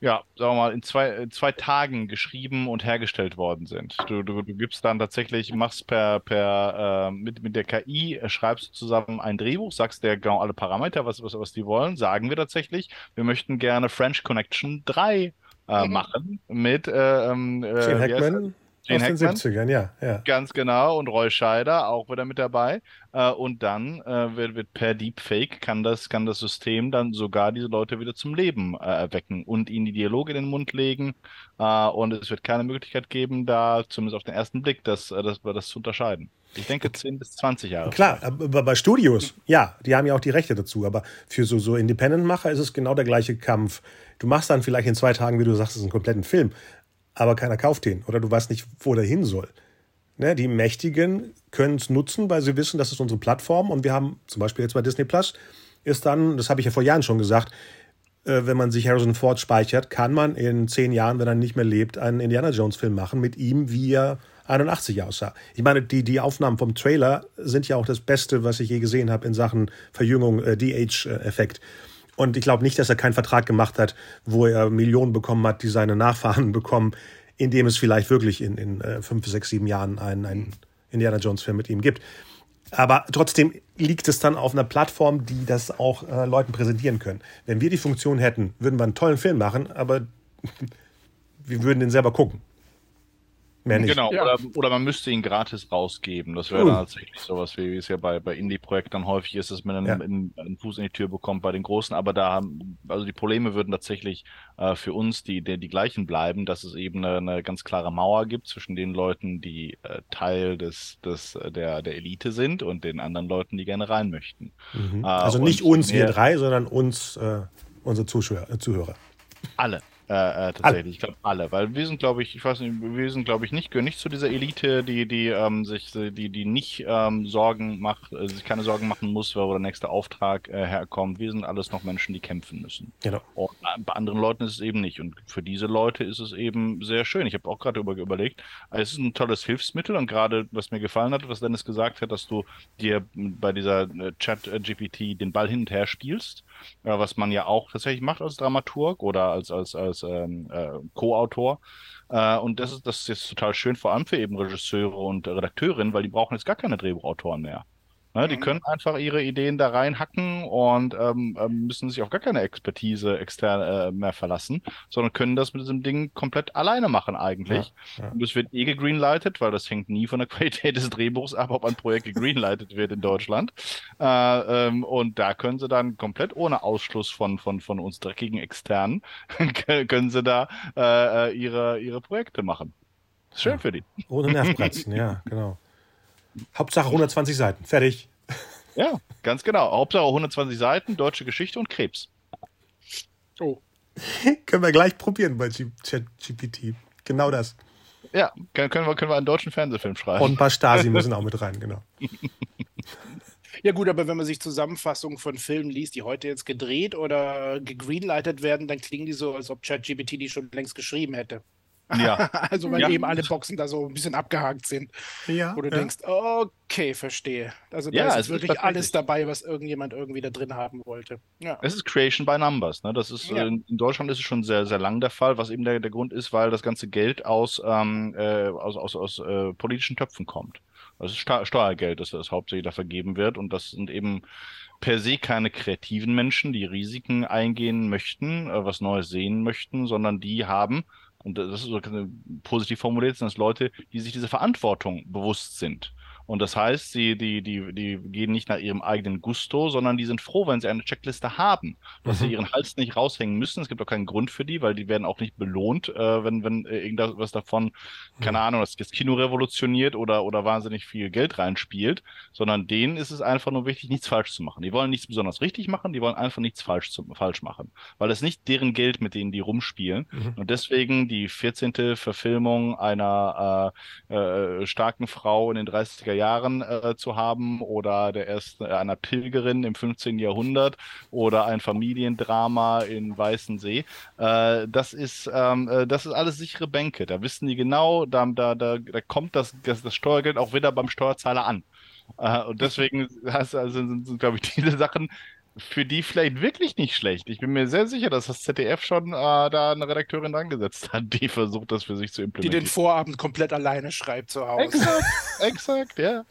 ja, sagen wir mal, in zwei, in zwei Tagen geschrieben und hergestellt worden sind. Du, du, du gibst dann tatsächlich, machst per, per äh, mit, mit der KI, äh, schreibst zusammen ein Drehbuch, sagst der genau alle Parameter, was, was, was die wollen, sagen wir tatsächlich, wir möchten gerne French Connection 3 äh, mhm. machen mit äh, ähm, äh, Hackman. Gene Aus Hackman. den 70ern, ja, ja. Ganz genau. Und Roy Scheider auch wieder mit dabei. Äh, und dann äh, wird, wird, per Deepfake kann das, kann das System dann sogar diese Leute wieder zum Leben äh, erwecken und ihnen die Dialoge in den Mund legen. Und es wird keine Möglichkeit geben, da zumindest auf den ersten Blick das, das, das zu unterscheiden. Ich denke 10 bis 20 Jahre. Klar, aber bei Studios, ja, die haben ja auch die Rechte dazu. Aber für so, so Independent-Macher ist es genau der gleiche Kampf. Du machst dann vielleicht in zwei Tagen, wie du sagst, einen kompletten Film aber keiner kauft den oder du weißt nicht, wo der hin soll. Ne, die Mächtigen können es nutzen, weil sie wissen, das ist unsere Plattform und wir haben zum Beispiel jetzt bei Disney Plus ist dann, das habe ich ja vor Jahren schon gesagt, äh, wenn man sich Harrison Ford speichert, kann man in zehn Jahren, wenn er nicht mehr lebt, einen Indiana Jones Film machen mit ihm, wie er 81 aussah. Ich meine, die, die Aufnahmen vom Trailer sind ja auch das Beste, was ich je gesehen habe in Sachen Verjüngung, äh, DH-Effekt. Und ich glaube nicht, dass er keinen Vertrag gemacht hat, wo er Millionen bekommen hat, die seine Nachfahren bekommen, indem es vielleicht wirklich in, in äh, fünf, sechs, sieben Jahren einen, einen Indiana Jones-Film mit ihm gibt. Aber trotzdem liegt es dann auf einer Plattform, die das auch äh, Leuten präsentieren können. Wenn wir die Funktion hätten, würden wir einen tollen Film machen, aber wir würden den selber gucken. Mehr nicht. Genau, ja. oder, oder man müsste ihn gratis rausgeben. Das wäre uh. tatsächlich sowas, wie, es ja bei, bei Indie-Projekten häufig ist, dass man einen, ja. einen, einen, Fuß in die Tür bekommt bei den Großen. Aber da haben, also die Probleme würden tatsächlich äh, für uns die, die, die gleichen bleiben, dass es eben eine, eine ganz klare Mauer gibt zwischen den Leuten, die äh, Teil des, des, äh, der, der Elite sind und den anderen Leuten, die gerne rein möchten. Mhm. Äh, also nicht uns, wir drei, sondern uns, äh, unsere Zuschauer, äh, Zuhörer. Alle. Äh, äh, tatsächlich, ich glaube alle, weil wir sind, glaube ich, ich weiß nicht, wir sind, glaube ich, nicht gehören nicht zu dieser Elite, die die ähm, sich, die die nicht ähm, Sorgen macht, äh, sich keine Sorgen machen muss, wo der nächste Auftrag äh, herkommt. Wir sind alles noch Menschen, die kämpfen müssen. Genau. Und bei anderen Leuten ist es eben nicht. Und für diese Leute ist es eben sehr schön. Ich habe auch gerade über überlegt, es ist ein tolles Hilfsmittel und gerade was mir gefallen hat, was Dennis gesagt hat, dass du dir bei dieser äh, Chat GPT den Ball hin und her spielst, was man ja auch tatsächlich macht als Dramaturg oder als als als ähm, äh, Co-Autor. Äh, und das ist, das ist jetzt total schön, vor allem für eben Regisseure und Redakteurinnen, weil die brauchen jetzt gar keine Drehbuchautoren mehr. Ne, die mhm. können einfach ihre Ideen da reinhacken und ähm, ähm, müssen sich auf gar keine Expertise extern äh, mehr verlassen, sondern können das mit diesem Ding komplett alleine machen eigentlich. Ja, ja. Und es wird eh gegreenlightet, weil das hängt nie von der Qualität des Drehbuchs ab, ob ein Projekt gegreenlightet wird in Deutschland. Äh, ähm, und da können sie dann komplett ohne Ausschluss von, von, von uns dreckigen Externen, können sie da äh, äh, ihre, ihre Projekte machen. Schön ja. für die. Ohne Nervpratzen, ja, genau. Hauptsache 120 Seiten. Fertig. Ja, ganz genau. Hauptsache 120 Seiten, deutsche Geschichte und Krebs. Oh. können wir gleich probieren bei ChatGPT. Genau das. Ja, können, wir, können wir einen deutschen Fernsehfilm schreiben. Und ein paar Stasi müssen auch mit rein, genau. Ja gut, aber wenn man sich Zusammenfassungen von Filmen liest, die heute jetzt gedreht oder gegreenlightet werden, dann klingen die so, als ob ChatGPT die schon längst geschrieben hätte. Ja. also weil ja. eben alle Boxen da so ein bisschen abgehakt sind. Ja. Wo du ja. denkst, okay, verstehe. Also da ja, ist wirklich ist alles dabei, was irgendjemand irgendwie da drin haben wollte. Ja. Es ist Creation by Numbers. Ne? Das ist in, in, Deutschland ist es schon sehr, sehr lang der Fall, was eben der, der Grund ist, weil das ganze Geld aus, ähm, äh, aus, aus, aus äh, politischen Töpfen kommt. Das ist Steuergeld, das, das hauptsächlich da vergeben wird. Und das sind eben per se keine kreativen Menschen, die Risiken eingehen möchten, äh, was Neues sehen möchten, sondern die haben und das ist so positiv formuliert, sind das Leute, die sich diese Verantwortung bewusst sind. Und das heißt, sie, die, die, die gehen nicht nach ihrem eigenen Gusto, sondern die sind froh, wenn sie eine Checkliste haben, dass mhm. sie ihren Hals nicht raushängen müssen. Es gibt auch keinen Grund für die, weil die werden auch nicht belohnt, äh, wenn, wenn äh, irgendwas davon, keine mhm. Ahnung, das, das Kino revolutioniert oder, oder wahnsinnig viel Geld reinspielt, sondern denen ist es einfach nur wichtig, nichts falsch zu machen. Die wollen nichts besonders richtig machen, die wollen einfach nichts falsch, zu, falsch machen, weil es nicht deren Geld, mit denen die rumspielen. Mhm. Und deswegen die 14. Verfilmung einer äh, äh, starken Frau in den 30er Jahren äh, zu haben oder der erste, äh, einer Pilgerin im 15. Jahrhundert oder ein Familiendrama in Weißensee. Äh, das ist ähm, äh, das ist alles sichere Bänke. Da wissen die genau, da, da, da, da kommt das, das, das Steuergeld auch wieder beim Steuerzahler an. Uh, und deswegen hast, also, sind, sind glaube ich, diese Sachen für die vielleicht wirklich nicht schlecht. Ich bin mir sehr sicher, dass das ZDF schon äh, da eine Redakteurin angesetzt hat, die versucht, das für sich zu implementieren. Die den Vorabend komplett alleine schreibt zu Hause. Exakt, exakt, ja.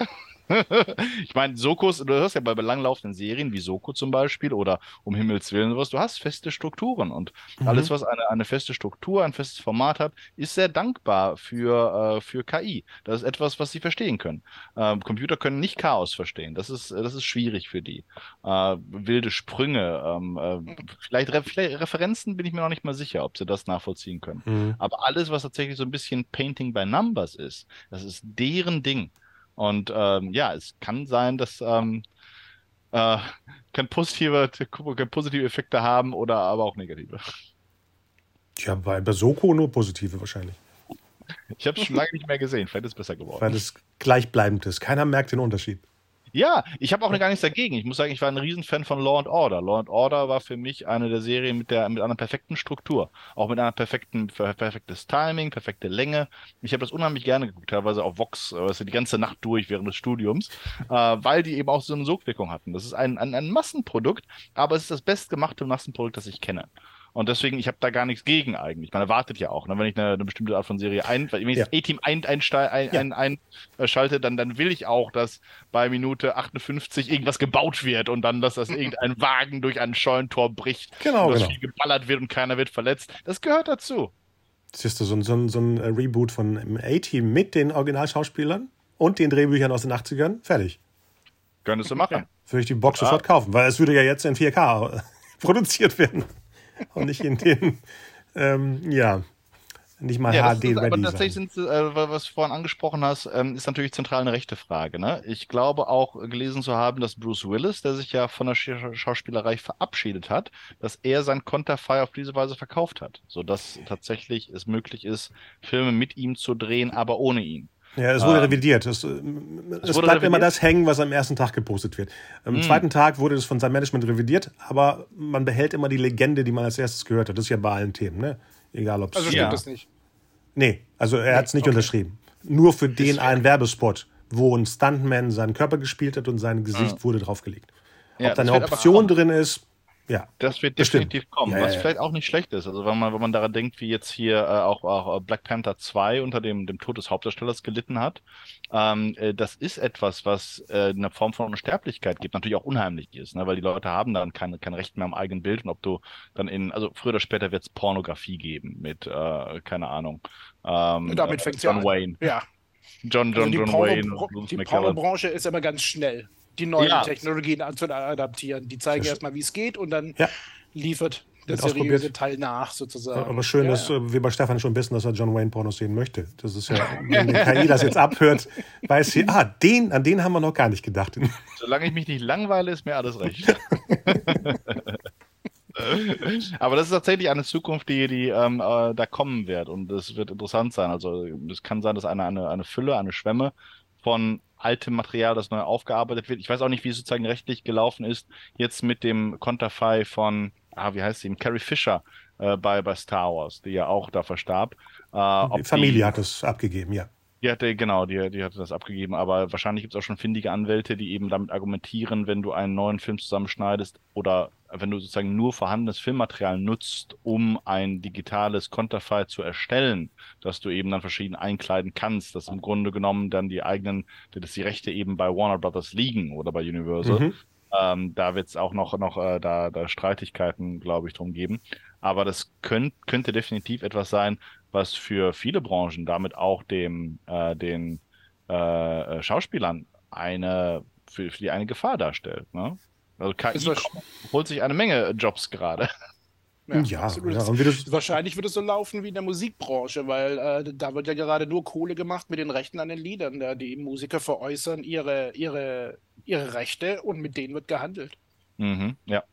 Ich meine, Sokos, du hörst ja bei langlaufenden Serien wie Soko zum Beispiel oder um Himmels Willen sowas, du hast feste Strukturen und mhm. alles, was eine, eine feste Struktur, ein festes Format hat, ist sehr dankbar für, äh, für KI. Das ist etwas, was sie verstehen können. Äh, Computer können nicht Chaos verstehen. Das ist, das ist schwierig für die. Äh, wilde Sprünge, ähm, äh, vielleicht, Re vielleicht, Referenzen bin ich mir noch nicht mal sicher, ob sie das nachvollziehen können. Mhm. Aber alles, was tatsächlich so ein bisschen Painting by Numbers ist, das ist deren Ding. Und ähm, ja, es kann sein, dass ähm, äh, kann positive, kann positive Effekte haben oder aber auch negative. Ja, bei, bei Soko nur positive wahrscheinlich. Ich habe es schon lange nicht mehr gesehen. Vielleicht ist es besser geworden. Weil es gleichbleibend ist. Keiner merkt den Unterschied. Ja, ich habe auch gar nichts dagegen. Ich muss sagen, ich war ein Riesenfan von Law and Order. Law and Order war für mich eine der Serien mit, der, mit einer perfekten Struktur. Auch mit einer perfekten, perfektes Timing, perfekte Länge. Ich habe das unheimlich gerne geguckt, teilweise auf Vox, also die ganze Nacht durch während des Studiums, äh, weil die eben auch so eine Sogwirkung hatten. Das ist ein, ein, ein Massenprodukt, aber es ist das bestgemachte Massenprodukt, das ich kenne. Und deswegen, ich habe da gar nichts gegen eigentlich. Man erwartet ja auch, ne, wenn ich eine, eine bestimmte Art von Serie ein, wenn ich ja. das A-Team einschalte, ein, ein, ein, ein, dann, dann will ich auch, dass bei Minute 58 irgendwas gebaut wird und dann, dass das irgendein Wagen durch ein Scheunentor bricht. Genau. Und dass genau. viel geballert wird und keiner wird verletzt. Das gehört dazu. Siehst du, so ein, so ein, so ein Reboot von A-Team mit den Originalschauspielern und den Drehbüchern aus den 80ern. Fertig. Könntest du machen. Würde ich die Box ja. sofort kaufen, weil es würde ja jetzt in 4K produziert werden und nicht in den, ähm, ja, nicht mal ja, HD-ready Aber tatsächlich sind, äh, was du vorhin angesprochen hast, ähm, ist natürlich zentral eine rechte Frage. Ne? Ich glaube auch gelesen zu haben, dass Bruce Willis, der sich ja von der Schauspielerei verabschiedet hat, dass er sein Konterfei auf diese Weise verkauft hat, sodass tatsächlich es möglich ist, Filme mit ihm zu drehen, aber ohne ihn. Ja, es wurde ähm, revidiert. Es, äh, es, es bleibt revidiert. immer das hängen, was am ersten Tag gepostet wird. Am mm. zweiten Tag wurde es von seinem Management revidiert, aber man behält immer die Legende, die man als erstes gehört hat. Das ist ja bei allen Themen, ne? Egal ob es. Also stimmt ja. das nicht? Nee, also er nee, hat es nicht okay. unterschrieben. Nur für den einen Werbespot, wo ein Stuntman seinen Körper gespielt hat und sein Gesicht mhm. wurde draufgelegt. Ja, ob da eine Option drin ist, Ja. Das wird definitiv kommen, Ja, was ja, ja. vielleicht auch nicht schlecht ist. Also wenn man, wenn man daran denkt, wie jetzt hier äh, auch, auch äh, Black Panther 2 unter dem, dem Tod des Hauptdarstellers gelitten hat, ähm, äh, das ist etwas, was äh, eine Form von Unsterblichkeit gibt, natürlich auch unheimlich ist, ne? weil die Leute haben dann kein, kein Recht mehr am eigenen Bild und ob du dann in, also früher oder später wird es Pornografie geben mit, äh, keine Ahnung, ähm, Damit äh, fängt's ja John an. Wayne. Ja, John, also John, die, John Porno, Wayne. Die. Pornobranche ist immer ganz schnell, die neuen Ja. Technologien zu adaptieren. Die zeigen erstmal, wie es geht und dann Ja. liefert der seriöse Teil nach, sozusagen. Aber schön, ja, dass ja. äh, wir bei Stefan schon wissen, dass er John Wayne Pornos sehen möchte. Das ist ja, wenn die KI das jetzt abhört, weiß sie, ah, den, an den haben wir noch gar nicht gedacht. Solange ich mich nicht langweile, ist mir alles recht. Aber das ist tatsächlich eine Zukunft, die, die ähm, äh, da kommen wird und es wird interessant sein. Also es kann sein, dass eine, eine, eine Fülle, eine Schwemme von altem Material, das neu aufgearbeitet wird. Ich weiß auch nicht, wie es sozusagen rechtlich gelaufen ist, jetzt mit dem Konterfei von, ah, wie heißt sie, Carrie Fisher äh, bei, bei Star Wars, die ja auch da verstarb. Äh, Die Familie hat es abgegeben, ja. Die hatte, genau, die, die hatte das abgegeben, aber wahrscheinlich gibt es auch schon findige Anwälte, die eben damit argumentieren, wenn du einen neuen Film zusammenschneidest oder wenn du sozusagen nur vorhandenes Filmmaterial nutzt, um ein digitales Konterfei zu erstellen, dass du eben dann verschieden einkleiden kannst, dass im Grunde genommen dann die eigenen, dass die Rechte eben bei Warner Brothers liegen oder bei Universal. Mhm. Ähm, da wird es auch noch, noch äh, da, da Streitigkeiten, glaube ich, drum geben. Aber das könnt, könnte definitiv etwas sein, was für viele Branchen, damit auch dem, äh, den äh, äh, Schauspielern eine, für, für die eine Gefahr darstellt. Ne? Also KI holt sich eine Menge Jobs gerade. Ja, ja, wie das, Wahrscheinlich wird es so laufen wie in der Musikbranche, weil äh, da wird ja gerade nur Kohle gemacht mit den Rechten an den Liedern. Da die Musiker veräußern ihre, ihre, ihre Rechte und mit denen wird gehandelt. Mhm, ja.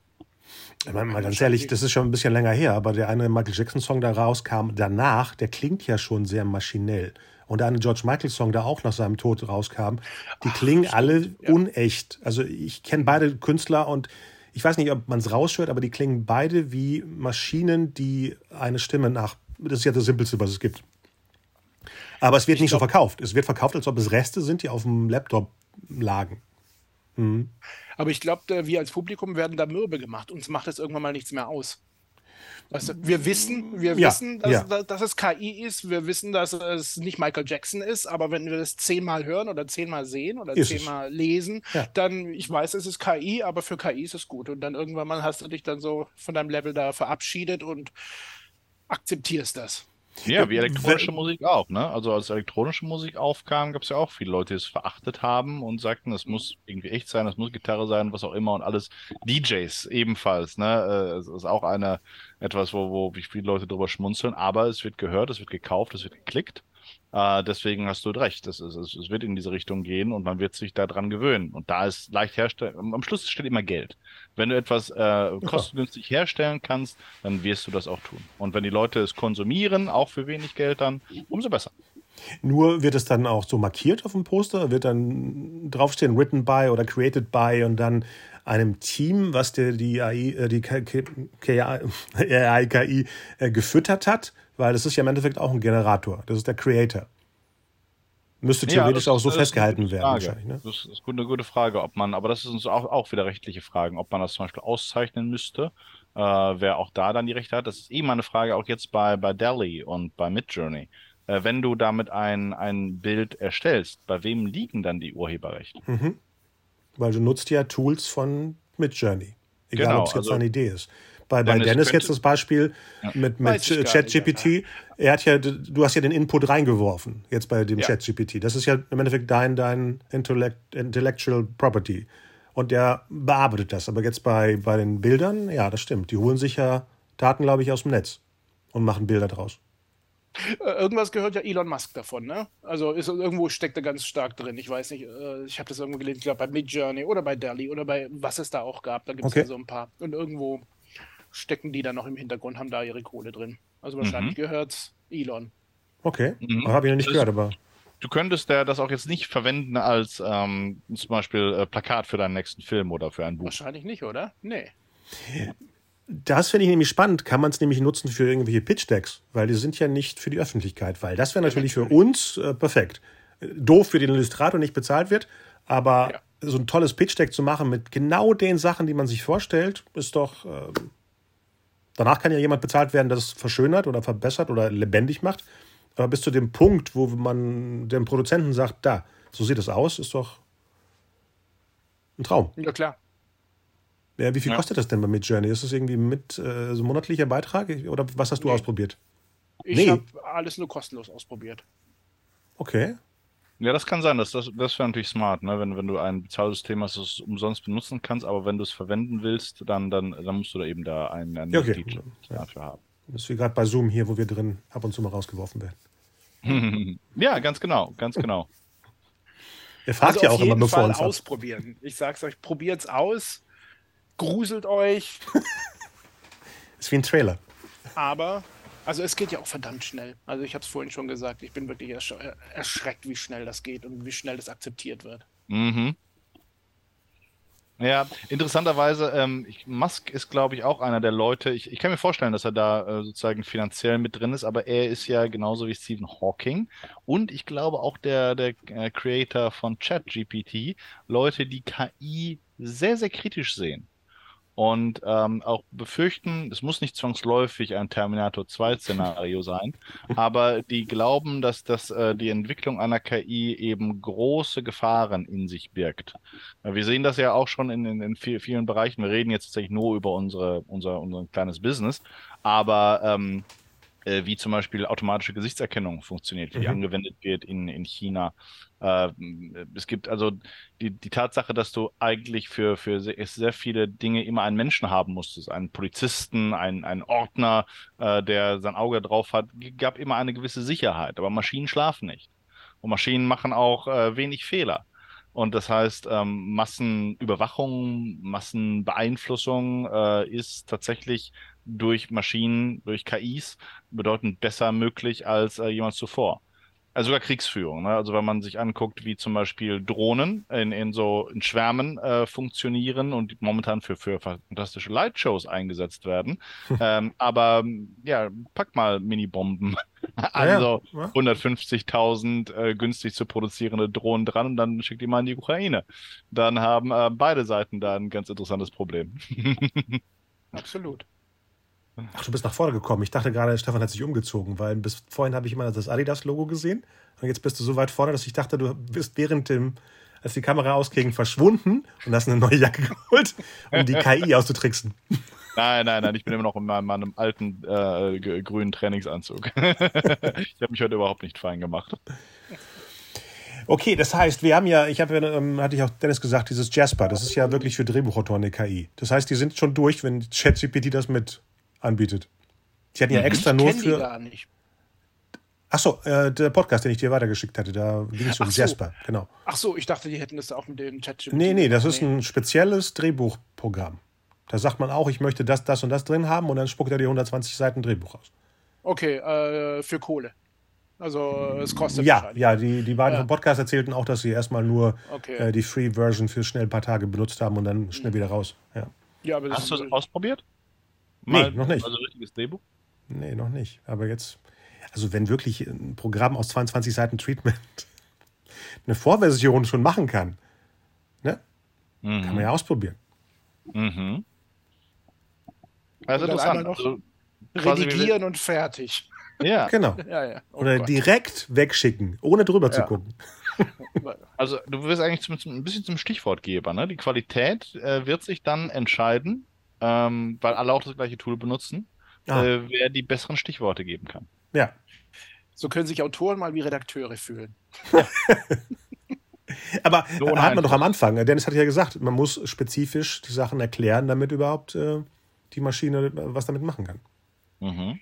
Ich meine, mal ganz ehrlich, das ist schon ein bisschen länger her, aber der eine Michael Jackson-Song, der rauskam danach, der klingt ja schon sehr maschinell. Und der eine George Michael-Song, der auch nach seinem Tod rauskam, die klingen alle unecht. Also ich kenne beide Künstler und ich weiß nicht, ob man es raushört, aber die klingen beide wie Maschinen, die eine Stimme nach. Das ist ja das Simpelste, was es gibt. Aber es wird nicht so verkauft. Es wird verkauft, als ob es Reste sind, die auf dem Laptop lagen. Aber ich glaube, wir als Publikum werden da mürbe gemacht. Uns macht das irgendwann mal nichts mehr aus. Weißt du, wir wissen, wir Ja, wissen, dass, ja. dass, dass es KI ist. Wir wissen, dass es nicht Michael Jackson ist. Aber wenn wir das zehnmal hören oder zehnmal sehen oder Ist es. zehnmal lesen, Ja. dann, ich weiß, es ist KI, aber für KI ist es gut. Und dann irgendwann mal hast du dich dann so von deinem Level da verabschiedet und akzeptierst das. Ja, wie elektronische wenn- Musik auch, ne? Also als elektronische Musik aufkam, gab es ja auch viele Leute, die es verachtet haben und sagten, es muss irgendwie echt sein, es muss Gitarre sein, was auch immer und alles. DJs ebenfalls, ne? Äh, Es ist auch eine etwas, wo, wo wie viele Leute drüber schmunzeln, aber es wird gehört, es wird gekauft, es wird geklickt. Äh, deswegen hast du recht, es, ist, es, es wird in diese Richtung gehen und man wird sich daran gewöhnen. Und da ist leicht herstellen, am Schluss steht immer Geld. Wenn du etwas äh, kostengünstig herstellen kannst, dann wirst du das auch tun. Und wenn die Leute es konsumieren, auch für wenig Geld, dann umso besser. Nur wird es dann auch so markiert auf dem Poster, wird dann draufstehen written by oder created by und dann einem Team, was der die AI, äh, die KI äh, gefüttert hat, weil das ist ja im Endeffekt auch ein Generator. Das ist der Creator. Müsste theoretisch das auch so festgehalten werden wahrscheinlich. Ne? Das ist eine gute Frage, ob man, aber das ist uns auch, auch wieder rechtliche Fragen, ob man das zum Beispiel auszeichnen müsste, äh, wer auch da dann die Rechte hat. Das ist eben eine Frage auch jetzt bei, bei Delhi und bei Midjourney. Äh, wenn du damit ein, ein Bild erstellst, bei wem liegen dann die Urheberrechte? Weil du nutzt ja Tools von Midjourney. Egal, Genau, ob es jetzt also- eine Idee ist. Bei, bei Dennis Dennis könnte- jetzt das Beispiel mit, mit gar ChatGPT. Er hat ja, du hast ja den Input reingeworfen, jetzt bei dem Ja. ChatGPT. Das ist ja im Endeffekt dein, dein Intellect, Intellectual Property. Und der bearbeitet das. Aber jetzt bei, bei den Bildern, ja, das stimmt. Die holen sich ja Daten, glaube ich, aus dem Netz und machen Bilder draus. Äh, Irgendwas gehört ja Elon Musk davon, ne? Also ist, irgendwo steckt er ganz stark drin. Ich weiß nicht, äh, ich habe das irgendwo gelesen, ich glaube bei Midjourney oder bei Delhi oder bei was es da auch gab. Da gibt es Okay. ja so ein paar. Und irgendwo stecken die dann noch im Hintergrund, haben da ihre Kohle drin. Also wahrscheinlich gehört's Elon. Okay, Mhm. habe ich noch nicht Das- gehört, aber Du könntest ja das auch jetzt nicht verwenden als ähm, zum Beispiel äh, Plakat für deinen nächsten Film oder für ein Buch. Wahrscheinlich nicht, oder? Nee. Das finde ich nämlich spannend. Kann man es nämlich nutzen für irgendwelche Pitch-Decks, weil die sind ja nicht für die Öffentlichkeit, weil das wäre natürlich für uns äh, perfekt. Doof für den Illustrator nicht bezahlt wird, aber so ein tolles Pitch-Deck zu machen mit genau den Sachen, die man sich vorstellt, ist doch. Äh, danach kann ja jemand bezahlt werden, der es verschönert oder verbessert oder lebendig macht. Aber bis zu dem Punkt, wo man dem Produzenten sagt, da, so sieht es aus, ist doch ein Traum. Ja, klar. Ja, wie viel ja. kostet das denn bei Midjourney? Ist das irgendwie mit äh, so monatlicher Beitrag oder was hast du nee. ausprobiert? Ich nee. habe alles nur kostenlos ausprobiert. Okay. Ja, das kann sein. Das, das, das wäre natürlich smart, ne? wenn, wenn du ein Bezahlsystem hast, das du umsonst benutzen kannst, aber wenn du es verwenden willst, dann, dann, dann musst du da eben da einen, einen ja, okay. dafür haben. Das ist wie gerade bei Zoom hier, wo wir drin ab und zu mal rausgeworfen werden. ja, ganz genau, ganz genau. Er fragt also ja auch immer, bevor Fall uns ausprobieren. Ich sag's euch, probiert's aus, gruselt euch. ist wie ein Trailer. Aber also es geht ja auch verdammt schnell. Also ich habe es vorhin schon gesagt, ich bin wirklich ersch erschreckt, wie schnell das geht und wie schnell das akzeptiert wird. Mhm. Ja, interessanterweise, ähm, Musk ist, glaube ich, auch einer der Leute, ich, ich kann mir vorstellen, dass er da äh, sozusagen finanziell mit drin ist, aber er ist ja genauso wie Stephen Hawking und ich glaube auch der, der äh, Creator von ChatGPT, Leute, die KI sehr, sehr kritisch sehen und ähm, auch befürchten, es muss nicht zwangsläufig ein Terminator 2-Szenario sein, aber die glauben, dass das, äh, die Entwicklung einer KI eben große Gefahren in sich birgt. Wir sehen das ja auch schon in, in, in vielen Bereichen. Wir reden jetzt tatsächlich nur über unsere, unser, unser kleines Business, aber ähm, äh, wie zum Beispiel automatische Gesichtserkennung funktioniert, wie mhm. angewendet wird in, in China. Äh, es gibt also die, die Tatsache, dass du eigentlich für, für sehr, sehr viele Dinge immer einen Menschen haben musstest, einen Polizisten, einen, einen Ordner, äh, der sein Auge drauf hat, gab immer eine gewisse Sicherheit. Aber Maschinen schlafen nicht. Und Maschinen machen auch äh, wenig Fehler. Und das heißt, ähm, Massenüberwachung, Massenbeeinflussung äh, ist tatsächlich durch Maschinen, durch KIs bedeutend besser möglich als äh, jemals zuvor. Also sogar Kriegsführung. Ne? Also wenn man sich anguckt, wie zum Beispiel Drohnen in, in so in Schwärmen äh, funktionieren und momentan für, für fantastische Lightshows eingesetzt werden. ähm, aber ja, pack mal Minibomben also ja, ja. 150.000 äh, günstig zu produzierende Drohnen dran und dann schickt die mal in die Ukraine. Dann haben äh, beide Seiten da ein ganz interessantes Problem. Absolut. Ach, du bist nach vorne gekommen. Ich dachte gerade, Stefan hat sich umgezogen, weil bis vorhin habe ich immer das Adidas-Logo gesehen. Und jetzt bist du so weit vorne, dass ich dachte, du bist während dem, als die Kamera ausging, verschwunden und hast eine neue Jacke geholt, um die KI auszutricksen. Nein, nein, nein, ich bin immer noch in meinem, meinem alten äh, grünen Trainingsanzug. ich habe mich heute überhaupt nicht fein gemacht. Okay, das heißt, wir haben ja, ich habe ja, ähm, hatte ich auch Dennis gesagt, dieses Jasper, das ist ja wirklich für Drehbuchautoren eine KI. Das heißt, die sind schon durch, wenn ChatGPT das mit anbietet. Die hatten ja mhm. extra nur für. Die gar nicht. Achso, äh, der Podcast, den ich dir weitergeschickt hatte, da ging es um so. Jasper, genau. Ach so, ich dachte, die hätten das auch mit dem Chat. Nee, nee, das ist ein spezielles Drehbuchprogramm. Da sagt man auch, ich möchte das, das und das drin haben und dann spuckt er die 120 Seiten Drehbuch aus. Okay, äh, für Kohle. Also es kostet Ja, ja, die, die beiden ja. vom Podcast erzählten auch, dass sie erstmal nur okay. äh, die Free-Version für schnell ein paar Tage benutzt haben und dann schnell mhm. wieder raus. Ja. Ja, Hast du es ausprobiert? Mal, nee, noch nicht. Also richtiges Drehbuch? Nee, noch nicht. Aber jetzt, also wenn wirklich ein Programm aus 22 Seiten Treatment eine Vorversion schon machen kann, ne? Mhm. Kann man ja ausprobieren. Mhm. Also und dann noch also redigieren und fertig. Ja. Genau. Ja, ja. Oh Oder Gott. direkt wegschicken, ohne drüber ja. zu gucken. Also du wirst eigentlich zum, zum, ein bisschen zum Stichwortgeber. Ne? Die Qualität äh, wird sich dann entscheiden ähm, weil alle auch das gleiche Tool benutzen, ah. äh, wer die besseren Stichworte geben kann. Ja. So können sich Autoren mal wie Redakteure fühlen. Aber so hat man doch am Anfang, Dennis hat ja gesagt, man muss spezifisch die Sachen erklären, damit überhaupt äh, die Maschine was damit machen kann. Mhm.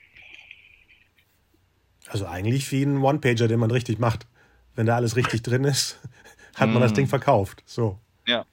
Also eigentlich wie ein One-Pager, den man richtig macht. Wenn da alles richtig drin ist, hat man das mhm. Ding verkauft. So. Ja.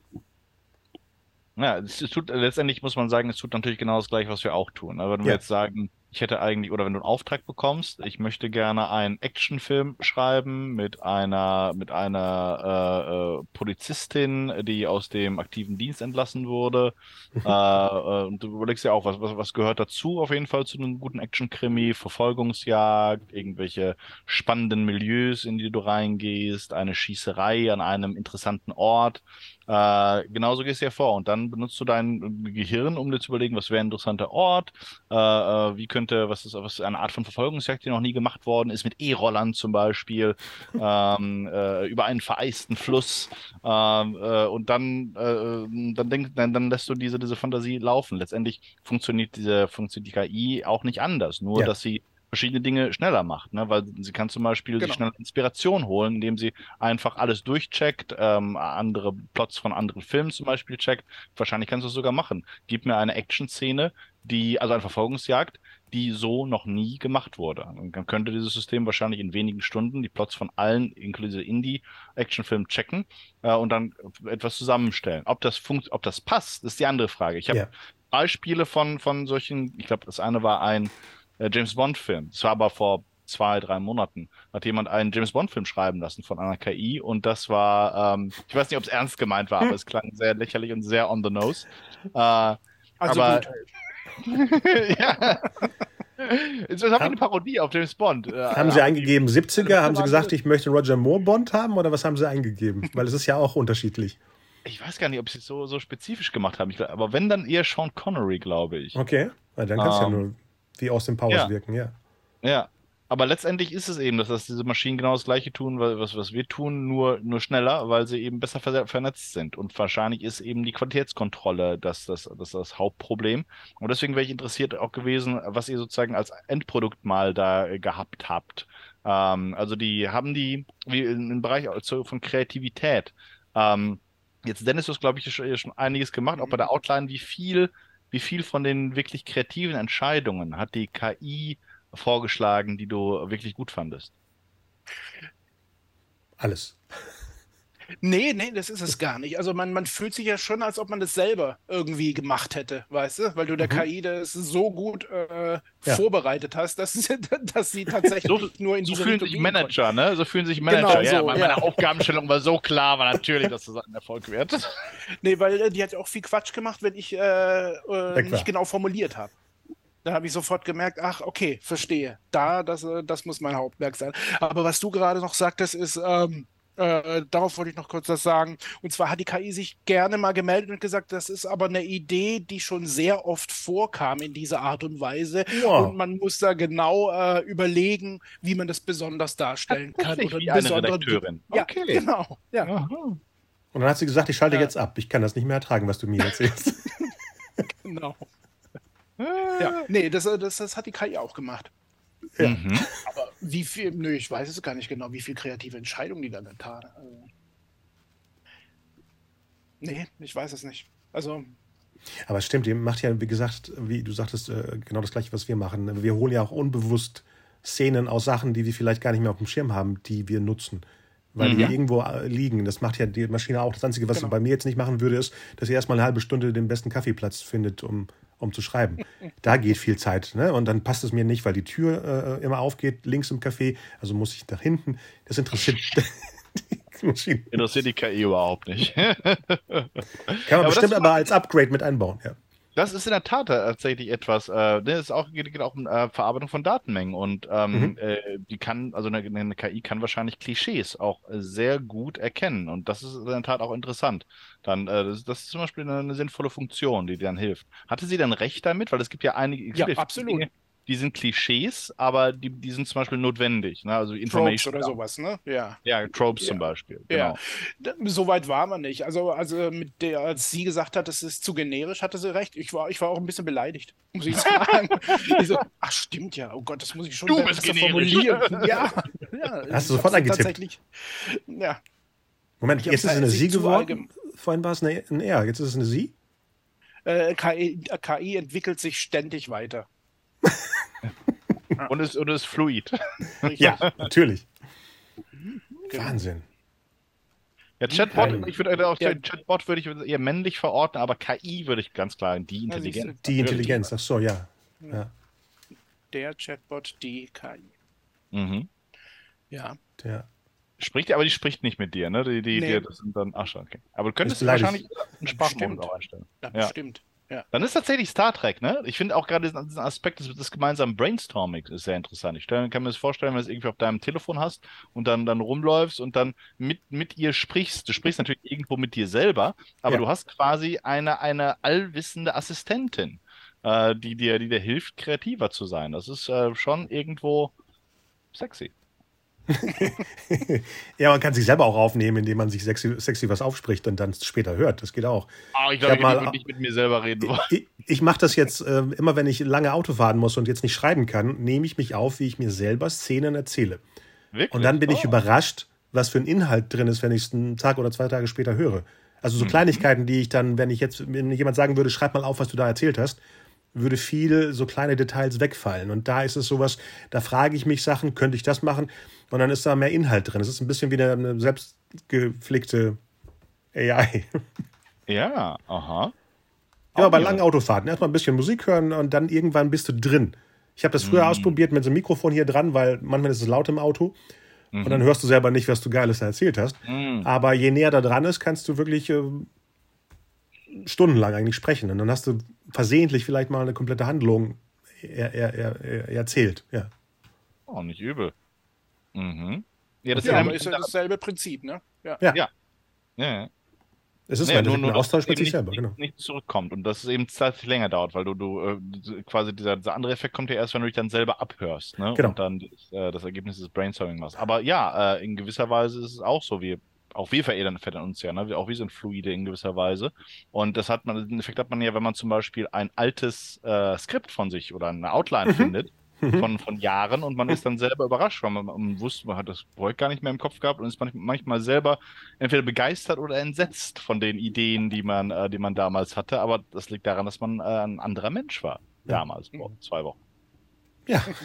Ja, es, tut, letztendlich muss man sagen, es tut natürlich genau das gleiche, was wir auch tun. Aber wenn wir jetzt sagen, ich hätte eigentlich, oder wenn du einen Auftrag bekommst, ich möchte gerne einen Actionfilm schreiben mit einer, mit einer äh, äh, Polizistin, die aus dem aktiven Dienst entlassen wurde. äh, äh, und du überlegst ja auch, was, was, was gehört dazu auf jeden Fall zu einem guten Action-Krimi, Verfolgungsjagd, irgendwelche spannenden Milieus, in die du reingehst, eine Schießerei an einem interessanten Ort. Äh, genauso gehst du ja vor und dann benutzt du dein Gehirn, um dir zu überlegen, was wäre ein interessanter Ort, äh, äh, wie könnte, was ist, was ist eine Art von Verfolgungsjagd, die noch nie gemacht worden ist, mit E-Rollern zum Beispiel, ähm, äh, über einen vereisten Fluss ähm, äh, und dann, äh, dann, denk, dann, dann lässt du diese, diese Fantasie laufen. Letztendlich funktioniert diese, funktioniert die KI auch nicht anders, nur Ja. dass sie verschiedene Dinge schneller macht, ne? weil sie kann zum Beispiel Genau. sich schnell Inspiration holen, indem sie einfach alles durchcheckt, ähm, andere Plots von anderen Filmen zum Beispiel checkt. Wahrscheinlich kannst du es sogar machen. Gib mir eine Action-Szene, die, also eine Verfolgungsjagd, die so noch nie gemacht wurde. Und dann könnte dieses System wahrscheinlich in wenigen Stunden die Plots von allen, inklusive Indie-Actionfilmen, checken äh, und dann etwas zusammenstellen. Ob das funkt, ob das passt, ist die andere Frage. Ich habe Ja. Beispiele von, von solchen, ich glaube, das eine war ein äh, James Bond-Film. Das war aber vor zwei, drei Monaten. Hat jemand einen James Bond-Film schreiben lassen von einer KI und das war, ähm, ich weiß nicht, ob es ernst gemeint war, aber es klang sehr lächerlich und sehr on the nose. Äh, Also aber, gut. ja. Es ist eine Parodie auf James Bond. Äh, Haben Sie eingegeben 70er? Haben Sie gesagt, ich möchte Roger Moore Bond haben oder was haben Sie eingegeben? Weil es ist ja auch unterschiedlich. Ich weiß gar nicht, ob sie es so, so spezifisch gemacht haben. Ich, glaub- aber wenn, dann eher Sean Connery, glaube ich. Okay, Na, dann kann es ja Ähm, nur wie aus dem Powers ja. wirken, ja. Ja. Aber letztendlich ist es eben, dass, dass diese Maschinen genau das Gleiche tun, wa- was, was wir tun, nur, nur schneller, weil sie eben besser ver vernetzt sind. Und wahrscheinlich ist eben die Qualitätskontrolle das, das, das, das Hauptproblem. Und deswegen wäre ich interessiert auch gewesen, was ihr sozusagen als Endprodukt mal da äh, gehabt habt. Ähm, also die haben die, wie im Bereich also von Kreativität. Ähm, jetzt Dennis, du hast, glaube ich, schon, schon einiges gemacht, auch bei der Outline, wie viel, wie viel von den wirklich kreativen Entscheidungen hat die KI vorgeschlagen, die du wirklich gut fandest? Alles. Nee, nee, das ist es gar nicht. Also man, man fühlt sich ja schon, als ob man das selber irgendwie gemacht hätte, weißt du? Weil du der Mhm. KI das so gut äh, Ja. vorbereitet hast, dass, sie- dass sie tatsächlich nur in So diese fühlen Richtung sich Manager, ne? So fühlen sich Genau Manager. ja, so, meine ja. Aufgabenstellung war so klar, war natürlich, dass das ein Erfolg wird. Nee, weil äh, die hat ja auch viel Quatsch gemacht, wenn ich äh, äh, nicht genau formuliert habe. Da habe ich sofort gemerkt, ach, okay, verstehe. Da, das, äh, das muss mein Hauptwerk sein. Aber was du gerade noch sagtest, ist, ähm, äh, darauf wollte ich noch kurz was sagen. Und zwar hat die KI sich gerne mal gemeldet und gesagt, das ist aber eine Idee, die schon sehr oft vorkam in dieser Art und Weise. Wow. Und man muss da genau äh, überlegen, wie man das besonders darstellen kann. Oder wie eine Redakteurin. Ja, Okay. genau. Ja. Aha. Und dann hat sie gesagt, ich schalte Ja. jetzt ab. Ich kann das nicht mehr ertragen, was du mir erzählst. Genau. Ja, nee, das, äh, das, das hat die KI auch gemacht. Ja. Mhm. Aber wie viel, nö, ich weiß es gar nicht genau, wie viel kreative Entscheidungen die da getan hat. Also, nee, ich weiß es nicht. Also, Aber es stimmt, ihr macht ja, wie gesagt, wie du sagtest, äh, genau das gleiche, was wir machen. Wir holen ja auch unbewusst Szenen aus Sachen, die wir vielleicht gar nicht mehr auf dem Schirm haben, die wir nutzen. Weil die Mhm. irgendwo äh, liegen. Das macht ja die Maschine auch. Das Einzige, was sie Genau. bei mir jetzt nicht machen würde, ist, dass sie erstmal eine halbe Stunde den besten Kaffeeplatz findet, um, um zu schreiben. Da geht viel Zeit. Ne? Und dann passt es mir nicht, weil die Tür äh, immer aufgeht, links im Café. Also muss ich nach hinten. Das interessiert die. Interessiert die KI überhaupt nicht. Kann man aber bestimmt aber als Upgrade mit einbauen. Ja. Das ist in der Tat tatsächlich etwas, äh, das ist auch, geht, geht auch um äh, Verarbeitung von Datenmengen und ähm, Mhm. äh, die kann, also eine, eine KI kann wahrscheinlich Klischees auch sehr gut erkennen und das ist in der Tat auch interessant. Dann, äh, das, das ist zum Beispiel eine, eine sinnvolle Funktion, die dir dann hilft. Hatte sie dann recht damit? Weil es gibt ja einige, Ja, absolut. Dinge, die sind Klischees, aber die, die sind zum Beispiel notwendig, ne? Also Tropes Information. oder sowas, ne? Ja. Ja, Tropes Ja. zum Beispiel. Ja. Genau. D- So weit war man nicht. Also, also mit der, als sie gesagt hat, es ist zu generisch, hatte sie recht. Ich war, ich war auch ein bisschen beleidigt, muss ich sagen. ich so, ach, stimmt ja. Oh Gott, das muss ich schon Du bist generisch. formulieren. Ja, ja. Hast du sofort hab's angetippt? Tatsächlich. Ja. Moment, Ich jetzt ist es eine sie Sie geworden. Vorhin war es eine, ein R, jetzt ist es eine Sie. Äh, KI, KI entwickelt sich ständig weiter. Und es, und es ist fluid. Richtig. Ja, natürlich. Genau. Wahnsinn. Ja, Chatbot, ich würde auch Ja. Chatbot würde ich eher männlich verorten, aber KI würde ich ganz klar in die. Intelligenz. Die Intelligenz, ach so, ja. ja Der Chatbot, die KI. Mhm. Ja. der, Spricht, aber die spricht nicht mit dir, ne? Die, die, Nee. die, das sind dann, ach schon, okay. Aber du könntest wahrscheinlich einen Sprachmodus auch einstellen. Ja, Ja. bestimmt. Ja. Dann ist tatsächlich Star Trek, ne? Ich finde auch gerade diesen, diesen Aspekt des, des gemeinsamen Brainstorming ist sehr interessant. Ich kann mir das vorstellen, wenn du es irgendwie auf deinem Telefon hast und dann, dann rumläufst und dann mit, mit ihr sprichst. Du sprichst natürlich irgendwo mit dir selber, aber Ja. du hast quasi eine, eine allwissende Assistentin, äh, die dir, die dir hilft, kreativer zu sein. Das ist äh, schon irgendwo sexy. Ja, man kann sich selber auch aufnehmen, indem man sich sexy, sexy was aufspricht und dann später hört. Das geht auch. Oh, ich Ich glaube, hab ich, mal- nicht mit mir selber reden. Ich, ich mache das jetzt äh, immer, wenn ich lange Auto fahren muss und jetzt nicht schreiben kann, nehme ich mich auf, wie ich mir selber Szenen erzähle. Wirklich? Und dann bin ich Oh. überrascht, was für ein Inhalt drin ist, wenn ich es einen Tag oder zwei Tage später höre. Also so Mhm. Kleinigkeiten, die ich dann, wenn ich jetzt, wenn jemand sagen würde, schreib mal auf, was du da erzählt hast, würde viel so kleine Details wegfallen. Und da ist es sowas, da frage ich mich Sachen, könnte ich das machen? Und dann ist da mehr Inhalt drin. Es ist ein bisschen wie eine, selbstgepflegte AI. Ja, aha. Immer bei ja. langen Autofahrten. Erstmal ein bisschen Musik hören und dann irgendwann bist du drin. Ich habe das früher Mhm. ausprobiert mit so einem Mikrofon hier dran, weil manchmal ist es laut im Auto. Und dann hörst du selber nicht, was du Geiles erzählt hast. Mhm. Aber je näher da dran ist, kannst du wirklich äh, stundenlang eigentlich sprechen. Und dann hast du versehentlich vielleicht mal eine komplette Handlung er, er, er, er erzählt. Ja. Oh, nicht übel. Mhm. Ja, das Ja, ist ja, ist ja dasselbe Prinzip, ne? Ja. Ja. Ja. ja. Es ist ja ein dass Austausch es mit sich selber, nicht, genau. nicht zurückkommt und dass es eben zeitlich länger dauert, weil du, du äh, quasi dieser, dieser andere Effekt kommt ja erst, wenn du dich dann selber abhörst, ne? Genau. Und dann das, äh, das Ergebnis des Brainstorming machst. Aber ja, äh, in gewisser Weise ist es auch so, wie auch wir veredeln verändern uns ja, ne? Auch wir sind fluide in gewisser Weise. Und das hat man, den Effekt hat man ja, wenn man zum Beispiel ein altes äh, Skript von sich oder eine Outline findet. Von, von Jahren und man ist dann selber überrascht, weil man, man wusste, man hat das Projekt gar nicht mehr im Kopf gehabt und ist manch- manchmal selber entweder begeistert oder entsetzt von den Ideen, die man, äh, die man damals hatte. Aber das liegt daran, dass man äh, ein anderer Mensch war. Damals, vor zwei Wochen. Ja.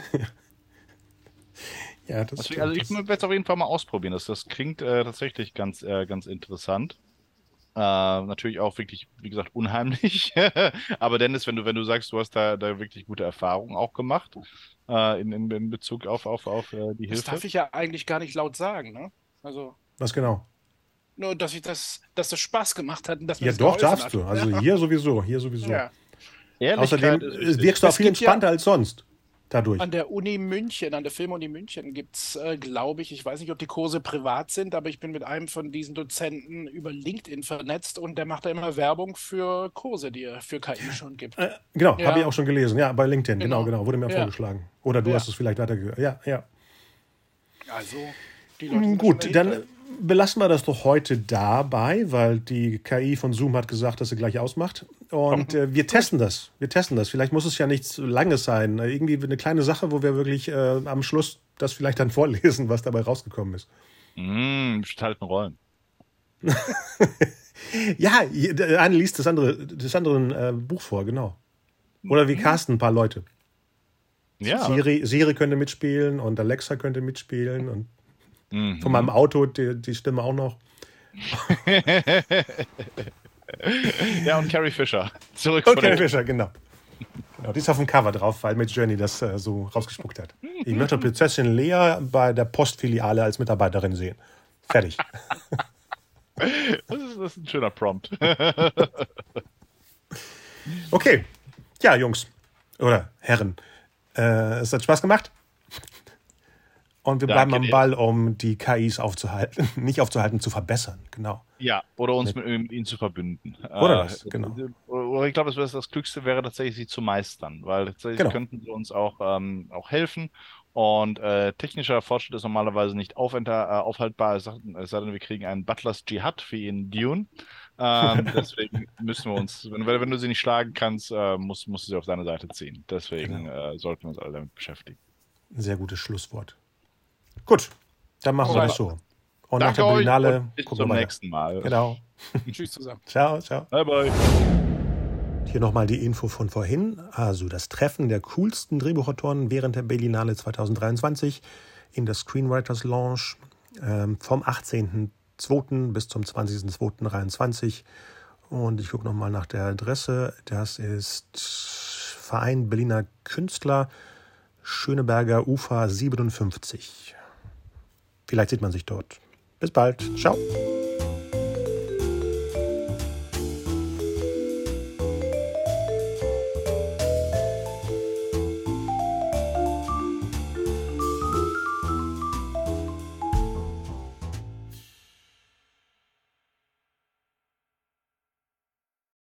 ja, das Deswegen, also ich stimmt. werde es auf jeden Fall mal ausprobieren. Das, das klingt äh, tatsächlich ganz, äh, ganz interessant. Äh, natürlich auch wirklich, wie gesagt, unheimlich. Aber Dennis, wenn du, wenn du sagst, du hast da, da wirklich gute Erfahrungen auch gemacht äh, in, in, in Bezug auf, auf, auf äh, die Das Hilfe. darf ich ja eigentlich gar nicht laut sagen, ne? Also, Was genau? nur, dass ich das, dass das Spaß gemacht hat und dass Ja, das doch, darfst hat. du. Also hier sowieso, hier sowieso. Ja. Außerdem wirkst du auch viel gibt ja- entspannter als sonst dadurch. An der Uni München, an der Filmuni München gibt es, äh, glaube ich, ich weiß nicht, ob die Kurse privat sind, aber ich bin mit einem von diesen Dozenten über LinkedIn vernetzt und der macht da immer Werbung für Kurse, die er für KI schon gibt. Äh, genau, Ja. habe ich auch schon gelesen. Ja, bei LinkedIn, genau, Genau. genau, wurde mir Ja. vorgeschlagen. Oder du Ja. hast es vielleicht weitergehört. Ja, ja. Also, die Leute sind Gut, dann belassen wir das doch heute dabei, weil die KI von Zoom hat gesagt, dass sie gleich ausmacht. Und äh, wir testen das. Wir testen das. Vielleicht muss es ja nichts Langes sein. Äh, Irgendwie eine kleine Sache, wo wir wirklich äh, am Schluss das vielleicht dann vorlesen, was dabei rausgekommen ist. Mm, gestalten Rollen. Ja, der eine liest das andere, das andere äh, Buch vor, genau. Oder wir casten ein paar Leute. Ja. Siri, Siri könnte mitspielen und Alexa könnte mitspielen und Mhm. von meinem Auto die, die Stimme auch noch. ja, und Carrie Fisher. Zurück Und Carrie Fisher, genau. genau. Die ist auf dem Cover drauf, weil mit Journey das äh, so rausgespuckt hat. Ich möchte Prinzessin Lea bei der Postfiliale als Mitarbeiterin sehen. Fertig. Das ist, das ist ein schöner Prompt. Okay. Ja, Jungs. Oder Herren. Äh, es hat Spaß gemacht. Und wir Danke bleiben am. Ball, um die KIs aufzuhalten. Nicht aufzuhalten, zu verbessern. Genau. Ja, oder uns mit ihm- ihnen zu verbünden. Oder Äh, das, genau. Oder, ich glaube, das, das Klügste wäre tatsächlich, sie zu meistern, weil tatsächlich Genau. könnten sie uns auch, ähm, auch helfen. Und äh, technischer Fortschritt ist normalerweise nicht aufenter, äh, aufhaltbar, es sei es sei denn, wir kriegen einen Butlers Jihad wie in Dune. Ähm, deswegen müssen wir uns, wenn, wenn du sie nicht schlagen kannst, äh, musst, musst du sie auf deine Seite ziehen. Deswegen Genau. äh, sollten wir uns alle damit beschäftigen. Ein sehr gutes Schlusswort. Gut, dann machen wir Alright. das so. Und nach Danke der euch Berlinale bis gucken zum wir weiter. nächsten Mal. Genau. Tschüss zusammen. Ciao, ciao. Bye, bye. Hier nochmal die Info von vorhin. Also das Treffen der coolsten Drehbuchautoren während der Berlinale 2023 in der Screenwriters Lounge ähm, vom 18.02. bis zum 20.02.23. Und ich gucke nochmal nach der Adresse. Das ist Verein Berliner Künstler, Schöneberger Ufer 57. Vielleicht sieht man sich dort. Bis bald. Ciao.